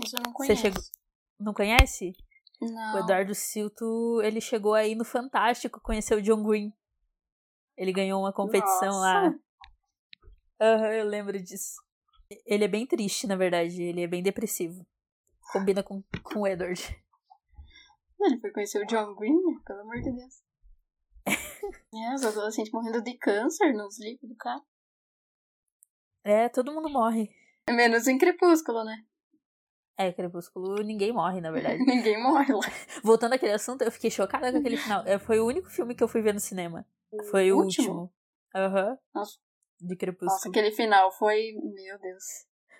Isso eu não Você conheço. chegou- Não conhece? Não. O Eduardo Silto, ele chegou aí no Fantástico, conheceu o John Green. Ele ganhou uma competição lá. Nossa. Aham, eu lembro disso. Ele é bem triste, na verdade. Ele é bem depressivo. Combina com, com o Edward. Ele foi conhecer o John Green, né? pelo amor de Deus. é, os adolescentes morrendo de câncer nos livros do cara. É, todo mundo morre. Menos em Crepúsculo, né? É, Crepúsculo, ninguém morre, na verdade. Ninguém morre lá. Voltando àquele assunto, eu fiquei chocada com aquele final. É, Foi o único filme que eu fui ver no cinema. Foi o último. Aham. Nossa. De Crepúsculo. Nossa, aquele final foi. Meu Deus.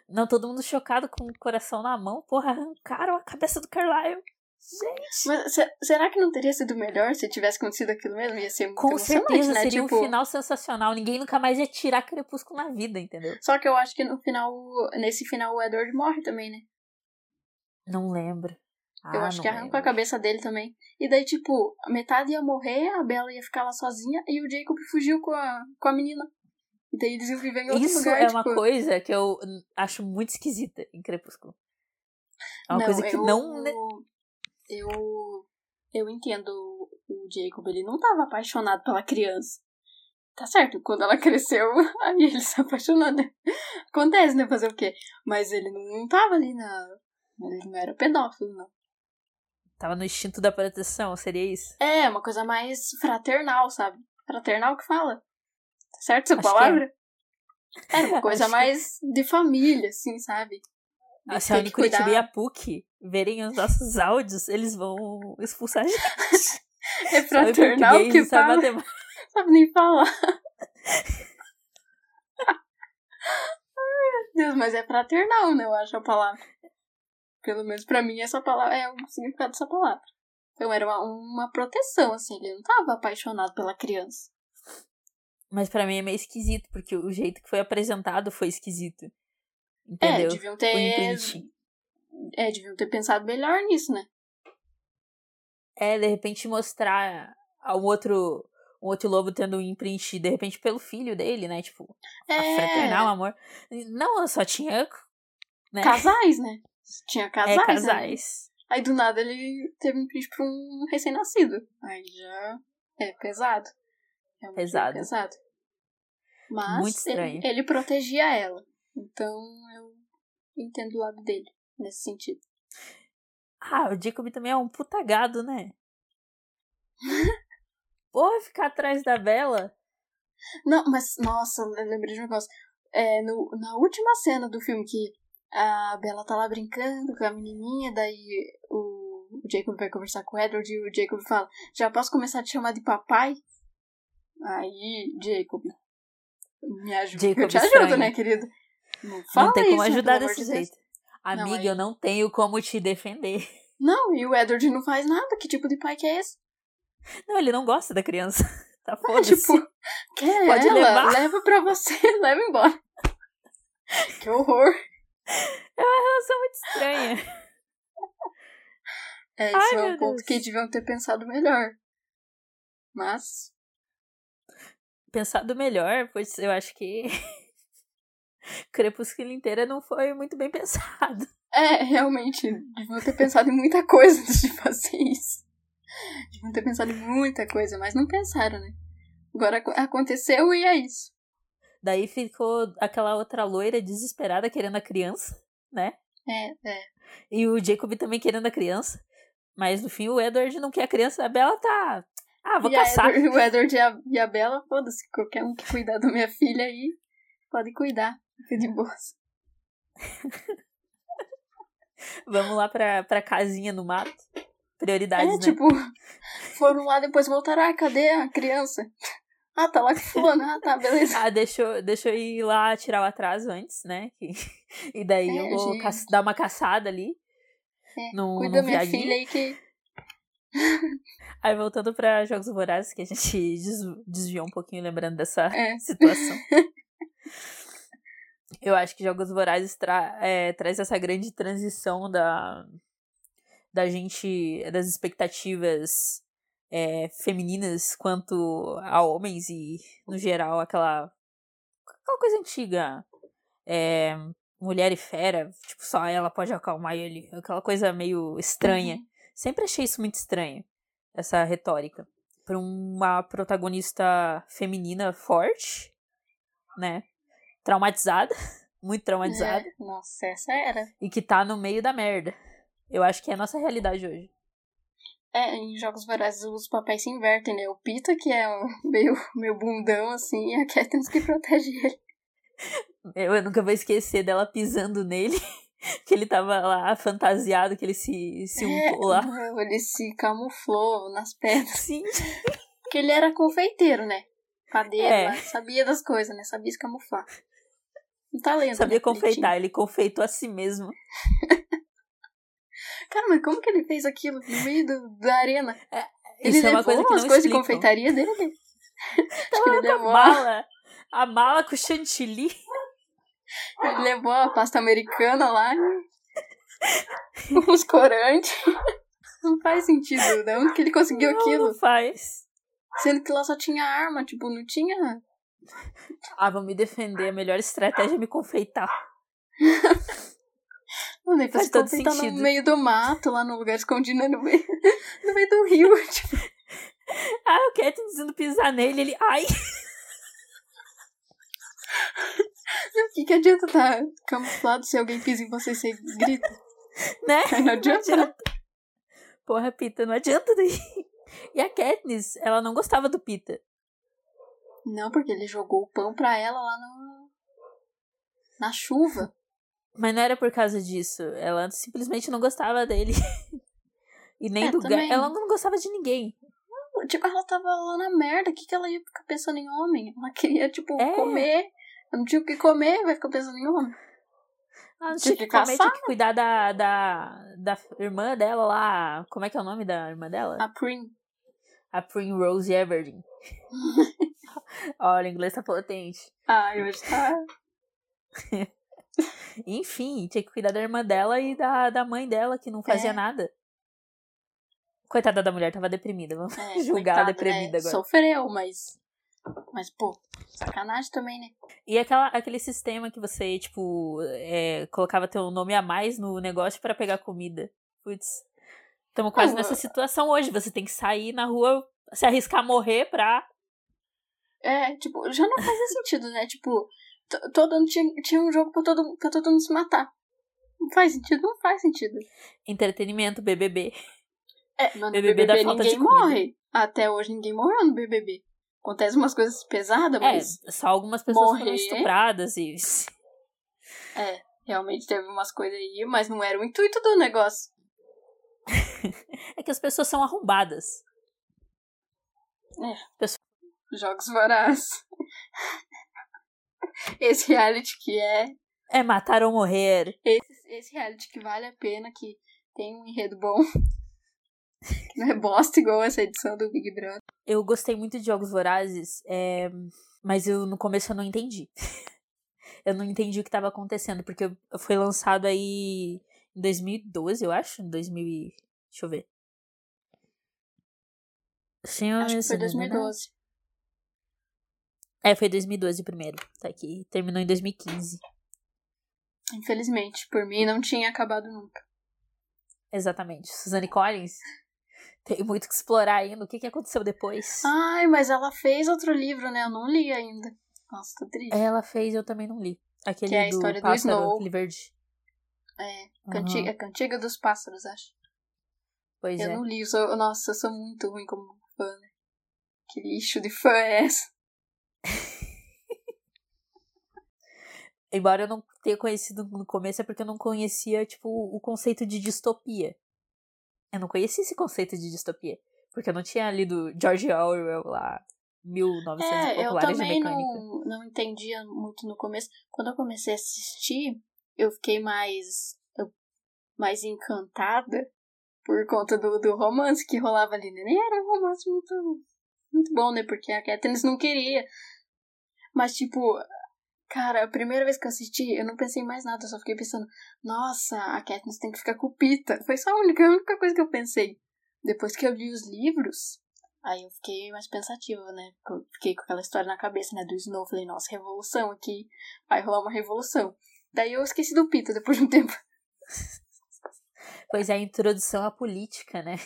Não, todo mundo chocado com o coração na mão. Porra, arrancaram a cabeça do Carlyle. Gente. Mas se- será que não teria sido melhor se tivesse acontecido aquilo mesmo? Ia ser muito Com certeza né? seria tipo, um final sensacional. Ninguém nunca mais ia tirar Crepúsculo na vida, entendeu? Só que eu acho que no final, nesse final, o Edward morre também, né? Não lembro. eu Ah, acho não que arranca lembro. a cabeça dele também. E daí, tipo, a metade ia morrer, a Bella ia ficar lá sozinha e o Jacob fugiu com a, com a menina. E daí eles em outro Isso lugar, é tipo... uma coisa que eu acho muito esquisita em Crepúsculo. É uma coisa que eu, não. Eu. Eu entendo o Jacob, ele não tava apaixonado pela criança. Tá certo, quando ela cresceu, aí ele se apaixonou, né? Acontece, né? Fazer o quê? Mas ele não tava ali na. Ele não era pedófilo, não. Tava no instinto da proteção, seria isso? É, uma coisa mais fraternal, sabe? Fraternal que fala. Tá certo essa Acho que é. palavra? Era uma coisa Acho que- mais de família, assim, sabe? De Ah, Se a que Unicuritiba e a PUC verem os nossos áudios, eles vão expulsar a gente. É Sabe fraternal português, que sabe fala. sabe nem falar. Ai, meu Deus, mas é fraternal, né? Eu acho a palavra. Pelo menos pra mim, essa palavra é o significado dessa palavra. Então era uma, uma proteção, assim. Ele não tava apaixonado pela criança. Mas pra mim é meio esquisito, porque o jeito que foi apresentado foi esquisito. É, Entendeu? deviam o ter. É, deviam ter pensado melhor nisso, né? É, de repente mostrar um outro, um outro lobo tendo um imprint, de repente, pelo filho dele, né? Tipo, a É. fraternal, amor. Não, só tinha. Né? Casais, né? Tinha casais. é, né? casais. Aí do nada ele teve um príncipe pra um recém-nascido. Aí já é pesado. Realmente Pesado. É pesado. Mas Muito estranho. Ele, ele protegia ela. Então eu entendo o lado dele nesse sentido. Ah, o Jacob também é um puta gado, né? Porra, ficar atrás da Bela. Não, mas nossa, lembrei de um negócio. É, no, na última cena do filme que a Bella tá lá brincando com a menininha, daí o, o Jacob vai conversar com o Edward e o Jacob fala: Já posso começar a te chamar de papai? Aí, Jacob, me ajuda. Jacob eu te ajudo, estranho. né, querido? Não fala não tem como isso, ajudar desse de jeito. Amiga, aí- eu não tenho como te defender. Não, e o Edward não faz nada. Que tipo de pai que é esse? Não, ele não gosta da criança. Tá foda-se. Tipo, quer Pode ela? levar. Leva pra você, leva embora. Que horror. É uma relação muito estranha. É, Ai, esse é meu um ponto Deus. que deviam ter pensado melhor. Mas, Pensado melhor, pois eu acho que Crepúsculo inteira não foi muito bem pensado. é, realmente, deviam ter pensado em muita coisa antes de fazer isso. Deviam ter pensado em muita coisa, mas não pensaram, né? Agora ac- aconteceu e é isso. Daí ficou aquela outra loira desesperada querendo a criança, né? É, é. E o Jacob também querendo a criança. Mas no fim o Edward não quer a criança. A Bella tá. Ah, vou e caçar. Edward- o Edward e a, e a Bella, foda-se, qualquer um que cuidar da minha filha aí, pode cuidar. Fica de boas. Vamos lá pra, pra casinha no mato. Prioridades, É, né? tipo, foram lá depois voltaram, ah, cadê a criança? Ah, tá lá com fulano, ah, tá, beleza. Ah, deixa, eu- deixa eu ir lá tirar o atraso antes, né? Que- E daí eu É, vou gente. caç- dar uma caçada ali. É, no, Cuida no da minha filha aí que. Aí voltando pra Jogos Vorazes, que a gente des- desviou um pouquinho lembrando dessa É. situação. Eu acho que Jogos Vorazes tra é, traz essa grande transição da, da gente, das expectativas é, femininas quanto a homens e, no geral, aquela, aquela coisa antiga. É, mulher e fera, tipo, só ela pode acalmar ele. Aquela coisa meio estranha. Uhum. Sempre achei isso muito estranho, essa retórica. Pra uma protagonista feminina forte, né? Traumatizada, muito traumatizada, É, nossa, essa era. e que tá no meio da merda. Eu acho que é a nossa realidade hoje. É, em Jogos Vorazes os papéis se invertem, né? O Pita, que é um meio, meio bundão, assim, e a Katniss que protege ele. Eu, eu nunca vou esquecer dela pisando nele, que ele tava lá fantasiado, que ele se, se untou lá. É, ele se camuflou nas pedras. Sim, Porque ele era confeiteiro, né? Padeiro, É. sabia das coisas, né? Sabia se camuflar. Um talento. sabia né, ele confeitar, ele confeitou a si mesmo. Cara, mas como que ele fez aquilo no meio do, da arena? ele Isso é levou uma coisa que não coisas de confeitaria dele? Acho que ele levou, a, mala, a mala com chantilly. Ele levou a pasta americana lá. Os corantes. Não faz sentido, né? Onde que ele conseguiu Não, aquilo? não faz. Sendo que lá só tinha arma, tipo, não tinha. Ah, vou me defender. A melhor estratégia é me confeitar. Não, nem Faz todo confeitar no sentido. meio do mato, lá no lugar escondido, no meio, no meio do rio. Tipo, Ah, quero te dizendo pisar nele. Ele. Ai! O que, que adianta tá camuflado se alguém pisa em você e você grita? Né? Não adianta, né? Porra, Pita, não adianta daí. E a Katniss, ela não gostava do Pita. Não, porque ele jogou o pão pra ela lá no... na chuva. Mas não era por causa disso. Ela simplesmente não gostava dele. E nem É, do. Gar. Ela não gostava de ninguém. Tipo, ela tava lá na merda. O que, que ela ia ficar pensando em homem? Ela queria, tipo, É. comer. Não tinha o que comer, vai ficar pensando em homem. Ela não Tinha que comer, tinha que cuidar da, da, da irmã dela lá. Como é que é o nome da irmã dela? A Prim. A Primrose Everdeen. Olha, o inglês tá potente. Ah, hoje tá. Enfim, tinha que cuidar da irmã dela e da, da mãe dela, que não fazia É. nada. Coitada da mulher, tava deprimida. Vamos É, julgar a coitada, deprimida né? agora. Sofreu, mas. Mas, pô, sacanagem também, né? E aquela, aquele sistema que você, tipo, é, colocava teu nome a mais no negócio pra pegar comida. Putz. Estamos quase Não, nessa situação hoje. Você tem que sair na rua, se arriscar a morrer pra. É, tipo, já não fazia sentido, né? Tipo, to- todo ano tinha, tinha um jogo pra todo, pra todo mundo se matar. Não faz sentido? Não faz sentido. Entretenimento, BBB. É, mas no BBB BBB, ninguém morre. Até hoje ninguém morreu no BBB. Acontece umas coisas pesadas, mas É, só algumas pessoas foram morrer- estupradas e. é, realmente teve umas coisas aí, mas não era o intuito do negócio. É que as pessoas são arrombadas. Jogos vorazes. Esse reality que é. É matar ou morrer. Esse, esse reality que vale a pena, que tem um enredo bom. Não é bosta igual essa edição do Big Brother. Eu gostei muito de Jogos Vorazes, é, mas eu no começo eu não entendi. eu não entendi o que estava acontecendo, porque foi lançado aí em 2012, eu acho, em 2000 e- Deixa eu ver. Senhor, Acho que foi 2012. É, foi 2012 primeiro. Tá aqui. Terminou em 2015. Infelizmente, por mim não tinha acabado nunca. Exatamente. Suzanne Collins tem muito que explorar ainda. O que, que aconteceu depois? Ai, mas ela fez outro livro, né? Eu não li ainda. Nossa, tô triste. Ela fez, eu também não li. Aquele Que é a do história do pássaro, Snow. verde. É, cantiga, cantiga dos Pássaros, acho. Pois eu é. não li, eu sou, nossa, eu sou muito ruim como fã, né? Que lixo de fã é essa? Embora eu não tenha conhecido no começo, é porque eu não conhecia, tipo, o conceito de distopia. Eu não conhecia esse conceito de distopia. Porque eu não tinha lido George Orwell lá, 1900 É, eu também não, não entendia muito no começo. Quando eu comecei a assistir, eu fiquei mais, eu- mais encantada por conta do, do romance que rolava ali, né? Nem era um romance muito, muito bom, né? Porque a Katniss não queria. Mas, tipo, cara, a primeira vez que eu assisti, eu não pensei mais nada. Eu só fiquei pensando, nossa, a Katniss tem que ficar com o Pita. Foi só a única, a única coisa que eu pensei. Depois que eu li os livros, Aí eu fiquei mais pensativa, né? Eu Fiquei com aquela história na cabeça, né? Do Snow. Falei, nossa, revolução aqui. Vai rolar uma revolução. Daí eu esqueci do Pita depois de um tempo. Pois é, a introdução à política, né?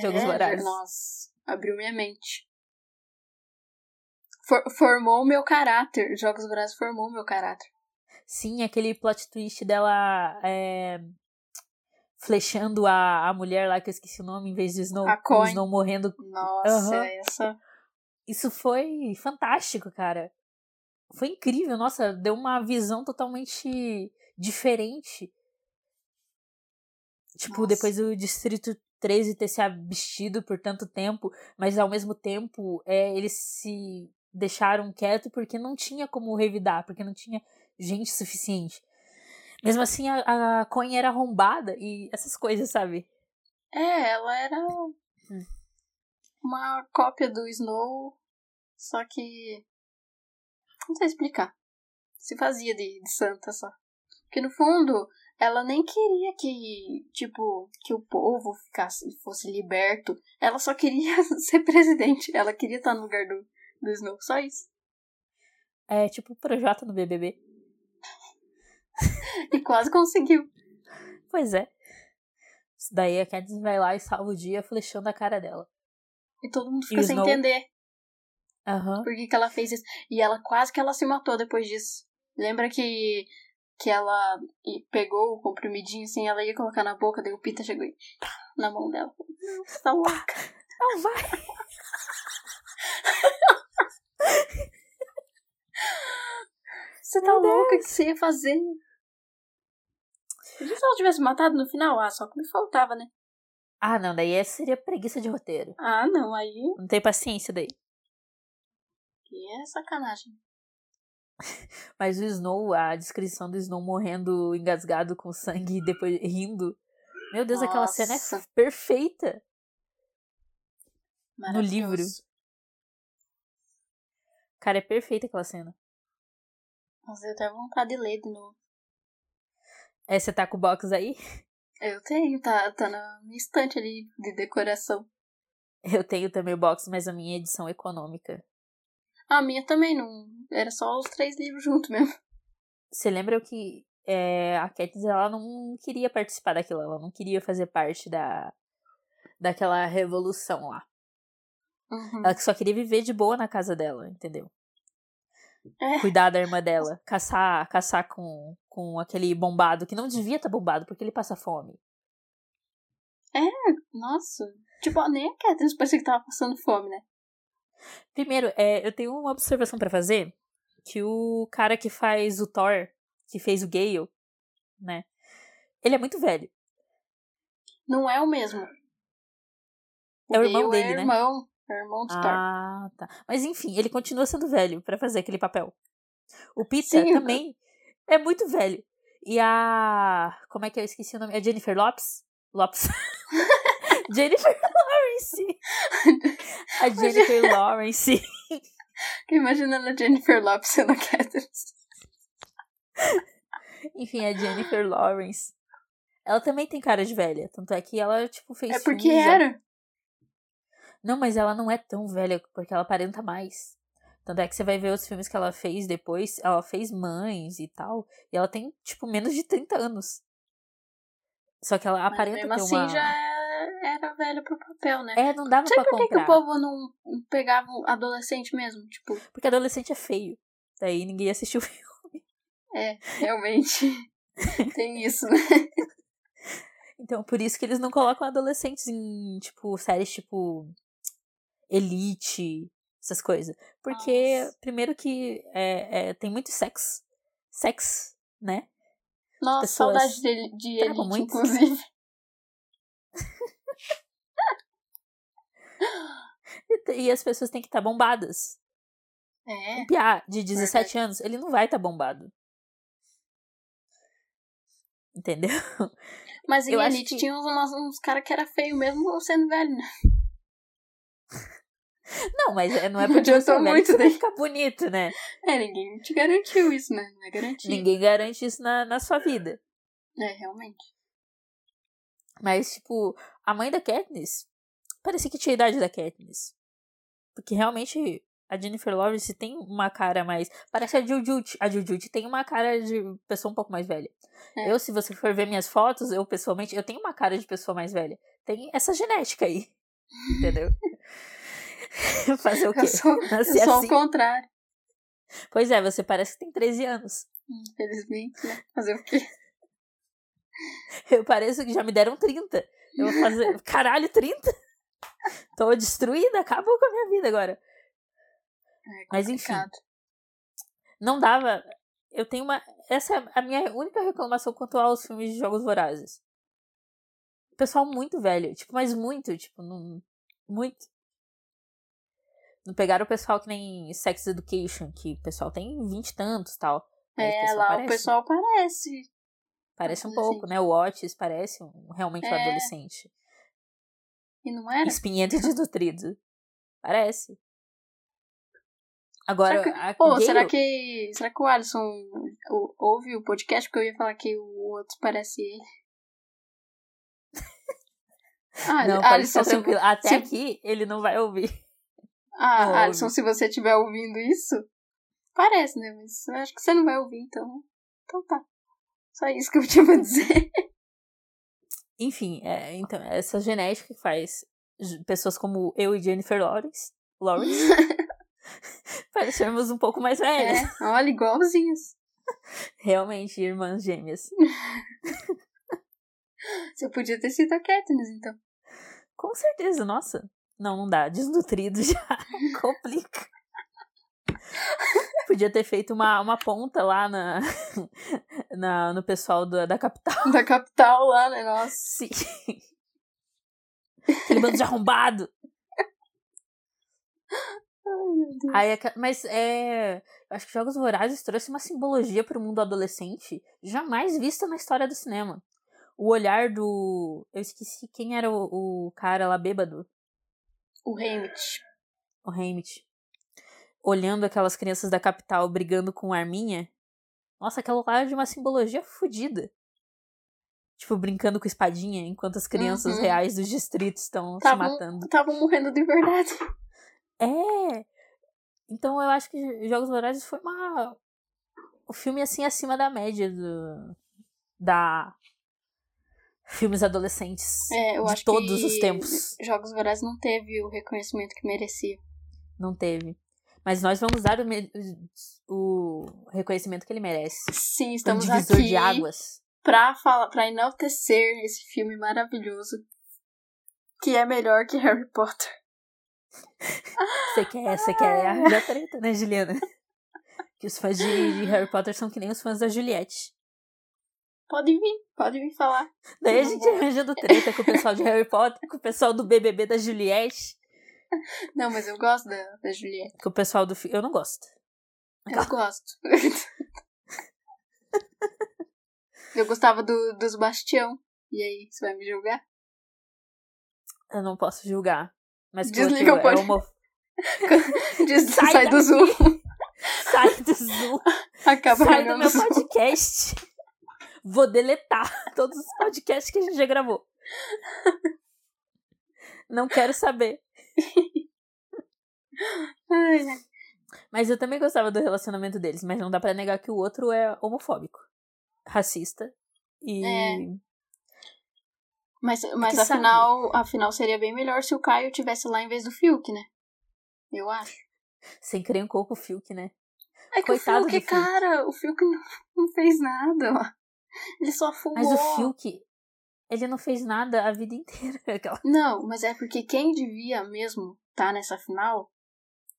Jogos É, Vorazes. Nossa, abriu minha mente. For- formou o meu caráter. Jogos Vorazes formou o meu caráter. Sim, aquele plot twist dela é, flechando a, a mulher lá, que eu esqueci o nome, em vez do Snow, o. Snow morrendo. Nossa, Aham. essa. Isso foi fantástico, cara. Foi incrível, nossa, deu uma visão totalmente diferente. Tipo, Nossa. depois do Distrito 13 ter se abstido por tanto tempo, mas ao mesmo tempo é, eles se deixaram quieto porque não tinha como revidar, porque não tinha gente suficiente. Mesmo assim, a, a Coin era arrombada e essas coisas, sabe? É, ela era Hum. uma cópia do Snow, só que. Não sei explicar. Se fazia de, de santa só. Porque no fundo, ela nem queria que, tipo, que o povo ficasse, fosse liberto. Ela só queria ser presidente. Ela queria estar no lugar do, do Snow. Só isso. É tipo o Projota no BBB. E quase conseguiu. Pois é. Isso daí a Katniss vai lá e salva o dia flechando a cara dela. E todo mundo E fica o sem Snow? entender Aham. por que, que ela fez isso. E ela quase que ela se matou depois disso. Lembra que, que ela e- pegou o comprimidinho assim, ela ia colocar na boca, daí o Pita chegou e pá, na mão dela. Não, você tá louca. Não vai! Você tá Meu louca, o que você ia fazer? Se ela tivesse matado no final? Ah, só que me faltava, né? Ah, não, daí essa seria preguiça de roteiro. Ah, não, aí Não tem paciência daí. que é sacanagem. Mas o Snow, a descrição do Snow morrendo engasgado com sangue e depois rindo. Meu Deus, aquela cena é Nossa. perfeita. No livro. Cara, é perfeita aquela cena. Nossa, eu tenho vontade de ler de novo. É, você tá com o box aí? Eu tenho, tá, tá na minha estante ali de decoração. Eu tenho também o box, mas a minha edição econômica. A minha também não. Era só os três livros juntos mesmo. Você lembra que é, a Katniss, ela não queria participar daquilo, ela não queria fazer parte da daquela revolução lá. Uhum. Ela só queria viver de boa na casa dela, entendeu? É. Cuidar da irmã dela, caçar, caçar com, com aquele bombado que não devia estar bombado porque ele passa fome. Nossa. Tipo, nem a Katniss parecia que tava passando fome, né? Primeiro, é, eu tenho uma observação pra fazer que o cara que faz o Thor, que fez o Gale, né? Ele é muito velho. Não é o mesmo. É o irmão Gale dele, é né? irmão. É irmão do Thor. Ah, tá. Mas enfim, ele continua sendo velho pra fazer aquele papel. O Peter Sim. também é muito velho. E a. Como é que eu esqueci o nome? É Jennifer Lopes? Lopes. Jennifer Lawrence. A Jennifer Lawrence. Fiquei imaginando a Jennifer Lopes sendo a Katniss. Enfim, a Jennifer Lawrence. Ela também tem cara de velha. Tanto é que ela, tipo, fez É porque era. Não, mas ela não é tão velha, porque ela aparenta mais. Tanto é que você vai ver os filmes que ela fez depois, ela fez Mães e tal, e ela tem, tipo, menos de 30 anos. Só que ela Mas aparenta mesmo ter assim uma... já era velha pro papel, né? É, não dava Não sei pra por que, que comprar. o povo não pegava um adolescente mesmo. Tipo, Porque adolescente é feio. Daí ninguém assistiu o filme. é, realmente. Tem isso, né? Então, por isso que eles não colocam adolescentes em, tipo, séries tipo Elite, essas coisas. Porque, Nossa. primeiro que é, é, tem muito sexo. Sexo, né? Nossa, Pessoas saudade de, de Elite, muito. inclusive. E, e as pessoas têm que estar bombadas. É. Um piá de 17 anos, ele não vai estar bombado. Entendeu? Mas em Eu Elite que- tinha uns, uns caras que era feio mesmo sendo velho, né? Não, mas é- não é porque você é velho muito que ficar bonito, né? É, ninguém te garantiu isso, né? Não é garantido. Ninguém garante isso na, na sua vida. É, realmente. Mas, tipo, a mãe da Katniss parecia que tinha a idade da Katniss. Porque realmente a Jennifer Lawrence tem uma cara mais. Parece a Jujut. A Jujut tem uma cara de pessoa um pouco mais velha. É. Eu, se você for ver minhas fotos, eu pessoalmente, eu tenho uma cara de pessoa mais velha. Tem essa genética aí. Entendeu? Fazer o quê? Eu sou, eu sou assim. ao contrário. Pois é, você parece que tem 13 anos. Infelizmente, né? Fazer o quê? Eu pareço que já me deram 30. Eu vou fazer. Caralho, 30? Tô destruída, acabou com a minha vida agora. É Mas enfim. Não dava. Eu tenho uma. Essa é a minha única reclamação quanto aos filmes de Jogos Vorazes. Pessoal muito velho. Tipo, mas muito. Tipo, não. Muito. Não pegaram o pessoal que nem Sex Education, que o pessoal tem vinte e tantos e tal. É, pessoal lá parece, o pessoal parece. Parece um adolescente. pouco, né? O Otis parece um, realmente um É. adolescente. E não era? Espinhento e desnutrido. Parece. Agora, Será que- Pô, Gale- será que. Será que o Alisson ouve o podcast? Porque eu ia falar que o outro parece ele. Ah, Não, pode Alisson, se, tranquilo. Até se- aqui, ele não vai ouvir. ah, não Alisson, ouve. se você estiver ouvindo isso, parece, né? Mas eu acho que você não vai ouvir, então. Então tá. Só isso que eu tinha pra dizer. Enfim, é, então, essa genética que faz pessoas como eu e Jennifer Lawrence, Lawrence parecermos um pouco mais velhas. É, olha, igualzinhos. Realmente, irmãs gêmeas. Você podia ter sido a Katniss, então. Com certeza, nossa. Não, não dá. Desnutrido já complica. Podia ter feito uma, uma ponta lá na, na, no pessoal da, da capital. Da capital lá, né? Nossa. Sim. Aquele bando de arrombado. Ai, meu Deus. Aí, mas é. Acho que Jogos Vorazes trouxe uma simbologia para o mundo adolescente jamais vista na história do cinema. O olhar do. Eu esqueci quem era o, o cara lá bêbado. O Hamit. O Hamit. Olhando aquelas crianças da capital brigando com Arminha. Nossa, aquela lá é de uma simbologia fodida. Tipo, brincando com espadinha, enquanto as crianças Uhum. reais dos distritos estão se matando. Estavam morrendo de verdade. É. Então eu acho que Jogos Vorazes foi uma. O filme assim acima da média do. Da. Filmes adolescentes. É, de todos os tempos. Jogos Vorazes não teve o reconhecimento que merecia. Não teve. Mas nós vamos dar o, o reconhecimento que ele merece. Sim, Um estamos divisor aqui de águas. pra falar, para enaltecer esse filme maravilhoso que é melhor que Harry Potter. Você quer, você quer arranjar treta, né, Juliana? Que os fãs de, de Harry Potter são que nem os fãs da Juliette. Pode vir, pode vir falar. Daí a gente arranjando treta com o pessoal de Harry Potter, com o pessoal do BBB da Juliette, Não, mas eu gosto da, da Juliette. com o pessoal do. Eu não gosto. Eu gosto. eu gostava do, dos Bastião. E aí, você vai me julgar? Eu não posso julgar. Mas Desliga o é homo... Diz, Sai sai, do. Zoom. Sai do Zoom. Acaba sai do meu podcast. Vou deletar todos os podcasts que a gente já gravou. Não quero saber. Ai. Mas eu também gostava do relacionamento deles, mas não dá pra negar que o outro é homofóbico, racista e É. Mas, mas que afinal, afinal seria bem melhor se o Caio tivesse lá em vez do Fiuk, né? Eu acho. sem crencou com o Fiuk, né? É que Coitado o Fiuk, Fiuk. cara, o Fiuk não, não fez nada. Ele só fumou. Mas o Fiuk, ele não fez nada a vida inteira. Aquela... Não, mas é porque quem devia mesmo estar nessa final,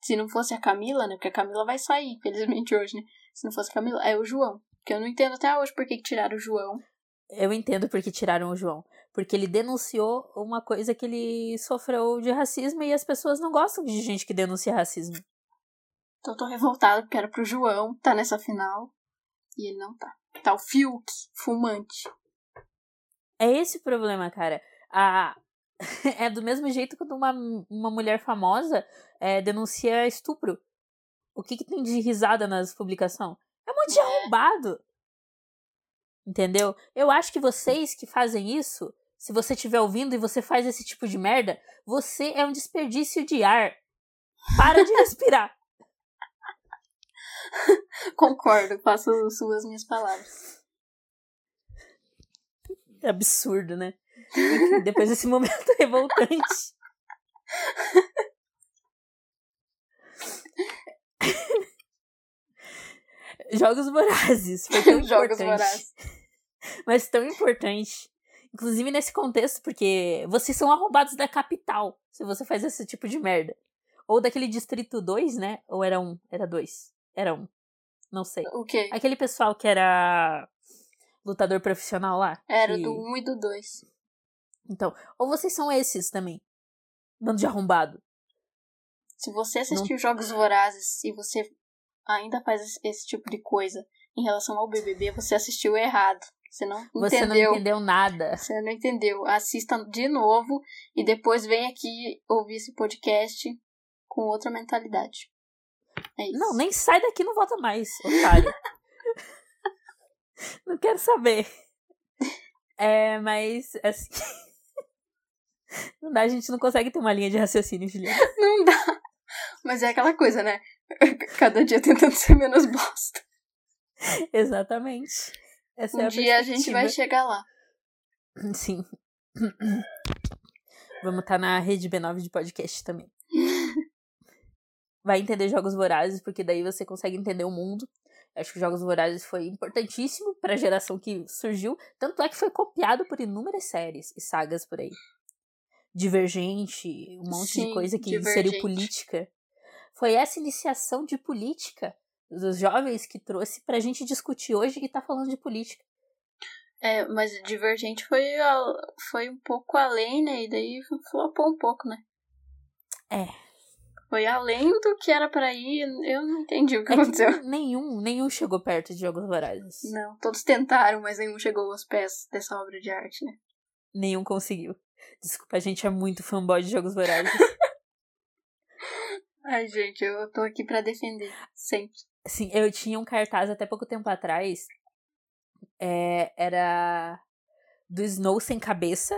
se não fosse a Camila, né? Porque a Camila vai sair, felizmente, hoje, né? Se não fosse a Camila, é o João. Que eu não entendo até hoje por que que tiraram o João. Eu entendo porque tiraram o João. Porque ele denunciou uma coisa que ele sofreu de racismo e as pessoas não gostam de gente que denuncia racismo. Então eu tô revoltada porque era pro João tá nessa final. E ele não tá. Tá o Fiuk, fumante. É esse o problema, cara. A... é do mesmo jeito quando uma, uma mulher famosa é, denuncia estupro. O que, que tem de risada nas publicações? É um monte de arrombado. Entendeu? Eu acho que vocês que fazem isso, se você estiver ouvindo e você faz esse tipo de merda, você é um desperdício de ar. Para de respirar. Concordo, faço suas minhas palavras. É absurdo, né? Depois desse momento revoltante. Jogos Vorazes. Foi tão Jogos importante. vorazes. Mas tão importante. Inclusive nesse contexto, porque vocês são arrombados da capital se você faz esse tipo de merda. Ou daquele distrito 2, né? Ou era um? Era dois. Era um. Não sei. O quê? Aquele pessoal que era lutador profissional lá. Era que- do 1 e do 2. Então, ou vocês são esses também. Bando de arrombado. Se você assistiu Jogos Vorazes e você ainda faz esse- tipo de coisa em relação ao BBB, você assistiu errado. Você não Você entendeu. não entendeu nada. Você não entendeu. Assista de novo e depois vem aqui ouvir esse podcast com outra mentalidade. É. Não, nem sai daqui, não volta mais, otário. não quero saber. É, mas assim. Não dá, a gente não consegue ter uma linha de raciocínio, Juliana. Não dá. Mas é aquela coisa, né? Cada dia tentando ser menos bosta. Exatamente. Essa é Um a dia a gente vai chegar lá. Sim. Vamos estar na rede B9 de podcast também. Vai entender Jogos Vorazes, porque daí você consegue entender o mundo. Acho que Jogos Vorazes foi importantíssimo para a geração que surgiu. Tanto é que foi copiado por inúmeras séries e sagas por aí. Divergente, um monte de Sim, coisa que Divergente. inseriu política. Foi essa iniciação de política dos jovens que trouxe pra gente discutir hoje e tá falando de política. É, mas Divergente foi, a- foi um pouco além, né? E daí flopou um pouco, né? É. Foi além do que era pra ir. Eu não entendi o que É que aconteceu. nenhum, nenhum chegou perto de Jogos Vorazes. Não, todos tentaram, mas nenhum chegou aos pés dessa obra de arte, né? Nenhum conseguiu. Desculpa, a gente é muito fanboy de Jogos Vorazes. Ai, gente, eu tô aqui pra defender. Sempre. Assim, eu tinha um cartaz até pouco tempo atrás. É, era do Snow sem cabeça.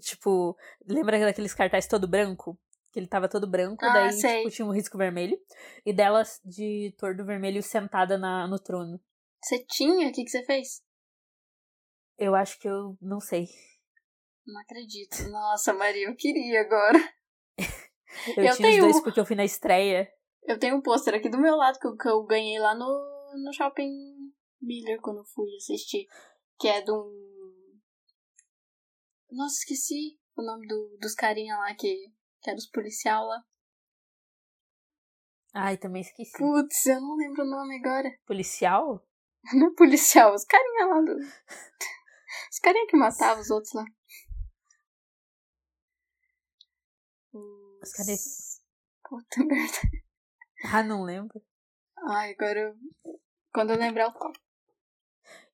Tipo, lembra daqueles cartazes todo branco? Que ele tava todo branco, Ah, daí tipo, tinha um risco vermelho. E delas de tordo vermelho sentada na, no trono. Você tinha? O que, que você fez? Eu acho que eu não sei. Não acredito. Nossa, Maria, eu queria agora. Eu, Eu tinha tenho- os dois porque eu fui na estreia. Eu tenho um pôster aqui do meu lado que eu, que eu ganhei lá no, no shopping Miller quando eu fui assistir. Que é de um. Nossa, esqueci o nome do, dos carinha lá que, que era os policial lá. Ai, também esqueci. Putz, eu não lembro o nome agora. Policial? Não é policial, os carinha lá do. Os carinha que matavam os outros lá. Os carinha- Puta merda. Ah, não lembro. Ai, agora eu... Quando eu lembrar, eu falo.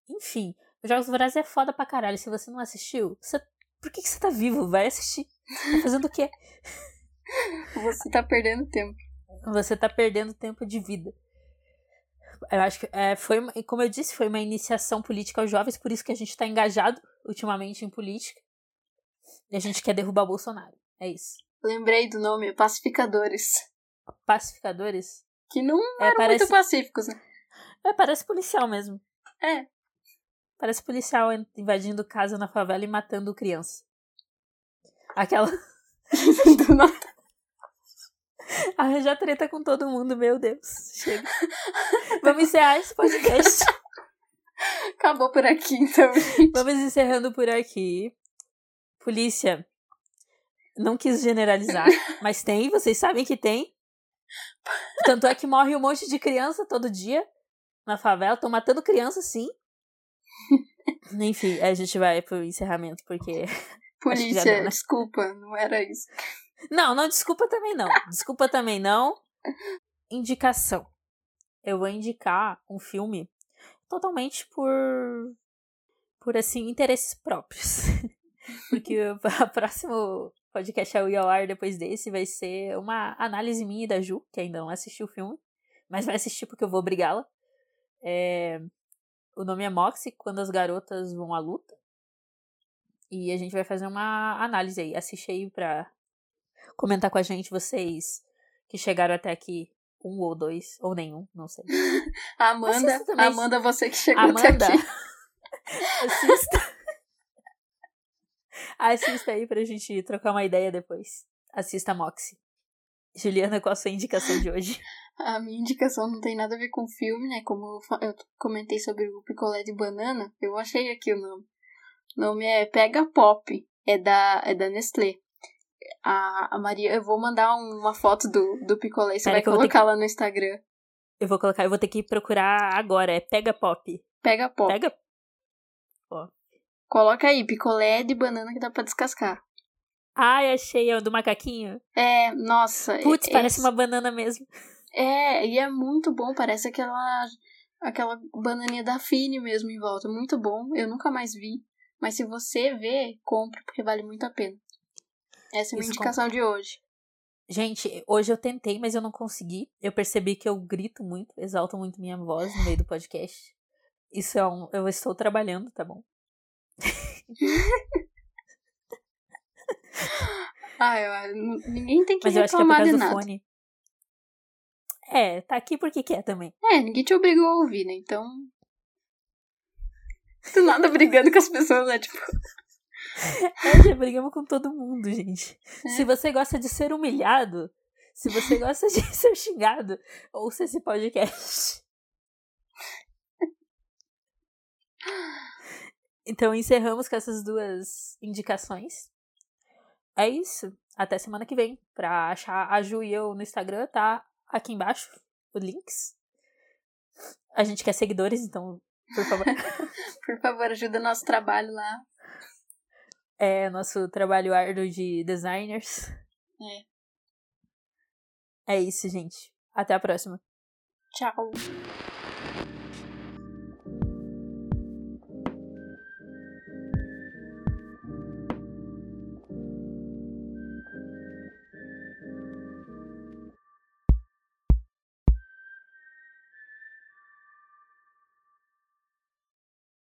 Enfim, os Jogos Vorazes é foda pra caralho. Se você não assistiu, você... por que, que você tá vivo? Vai assistir. Tá fazendo o quê? Você tá perdendo tempo. Você tá perdendo tempo de vida. Eu acho que é, foi, como eu disse, foi uma iniciação política aos jovens, por isso que a gente tá engajado ultimamente em política. E a gente quer derrubar o Bolsonaro. É isso. Lembrei do nome, Pacificadores. Pacificadores? Que não É, eram parece, muito pacíficos, né? é, parece policial mesmo. É. Parece policial in- invadindo casa na favela e matando criança. Aquela. Arranjar treta com todo mundo, meu Deus. Chega. Vamos encerrar esse podcast. Acabou por aqui, então. Vamos encerrando por aqui. Polícia. Não quis generalizar, mas tem, vocês sabem que tem. Tanto é que morre um monte de criança todo dia na favela. Estão matando criança, sim. Enfim, a gente vai pro encerramento, porque. Polícia, né? desculpa, não era isso. Não, não, desculpa também não. Desculpa também não. Indicação. Eu vou indicar um filme totalmente por. por assim, interesses próprios. Porque o próximo podcast é o ao ar depois desse vai ser uma análise minha e da Ju, que ainda não assistiu o filme, mas vai assistir porque eu vou obrigá-la. É, O nome é Moxie, Quando as Garotas Vão à Luta. E a gente vai fazer uma análise aí. Assiste aí pra comentar com a gente vocês que chegaram até aqui. Um ou dois, ou nenhum, não sei. Amanda, também. Amanda, você que chegou até Amanda, aqui. assista. assista aí pra gente trocar uma ideia depois. Assista Moxie. Juliana, qual a sua indicação de hoje? A minha indicação não tem nada a ver com filme, né? Como eu comentei sobre o picolé de banana, eu achei aqui o nome. O nome é Pega Pop, é da, é da Nestlé. A, a Maria, eu vou mandar uma foto do, do picolé, você Pera vai que colocar lá no Instagram. Eu vou colocar, eu vou ter que procurar agora. É Pega Pop. Pega Pop. Pega. Coloca aí, picolé de banana que dá pra descascar. Ai, achei, é o do macaquinho. É, nossa. Putz, é- parece uma banana mesmo. É, e é muito bom, parece aquela aquela bananinha da Fini mesmo em volta, muito bom. Eu nunca mais vi, mas se você vê, compre porque vale muito a pena. Essa é a minha Isso indicação de hoje. Gente, hoje eu tentei, mas eu não consegui. Eu percebi que eu grito muito, exalto muito minha voz no meio do podcast. Isso é um. Eu estou trabalhando, tá bom? Ah, eu, n- ninguém tem que Mas eu acho que é por reclamar causa do nada. fone. É, tá aqui porque quer também. É, ninguém te obrigou a ouvir, né? Então. Do nada brigando com as pessoas, né? Tipo, É, já brigamos com todo mundo, gente. É. Se você gosta de ser humilhado, se você gosta de ser xingado, ouça esse podcast. Então encerramos com essas duas indicações. É isso. Até semana que vem. Pra achar a Ju e eu no Instagram, tá aqui embaixo os links. A gente quer seguidores, então, por favor. por favor, ajuda nosso trabalho lá. É nosso trabalho árduo de designers. É. É isso, gente. Até a próxima. Tchau.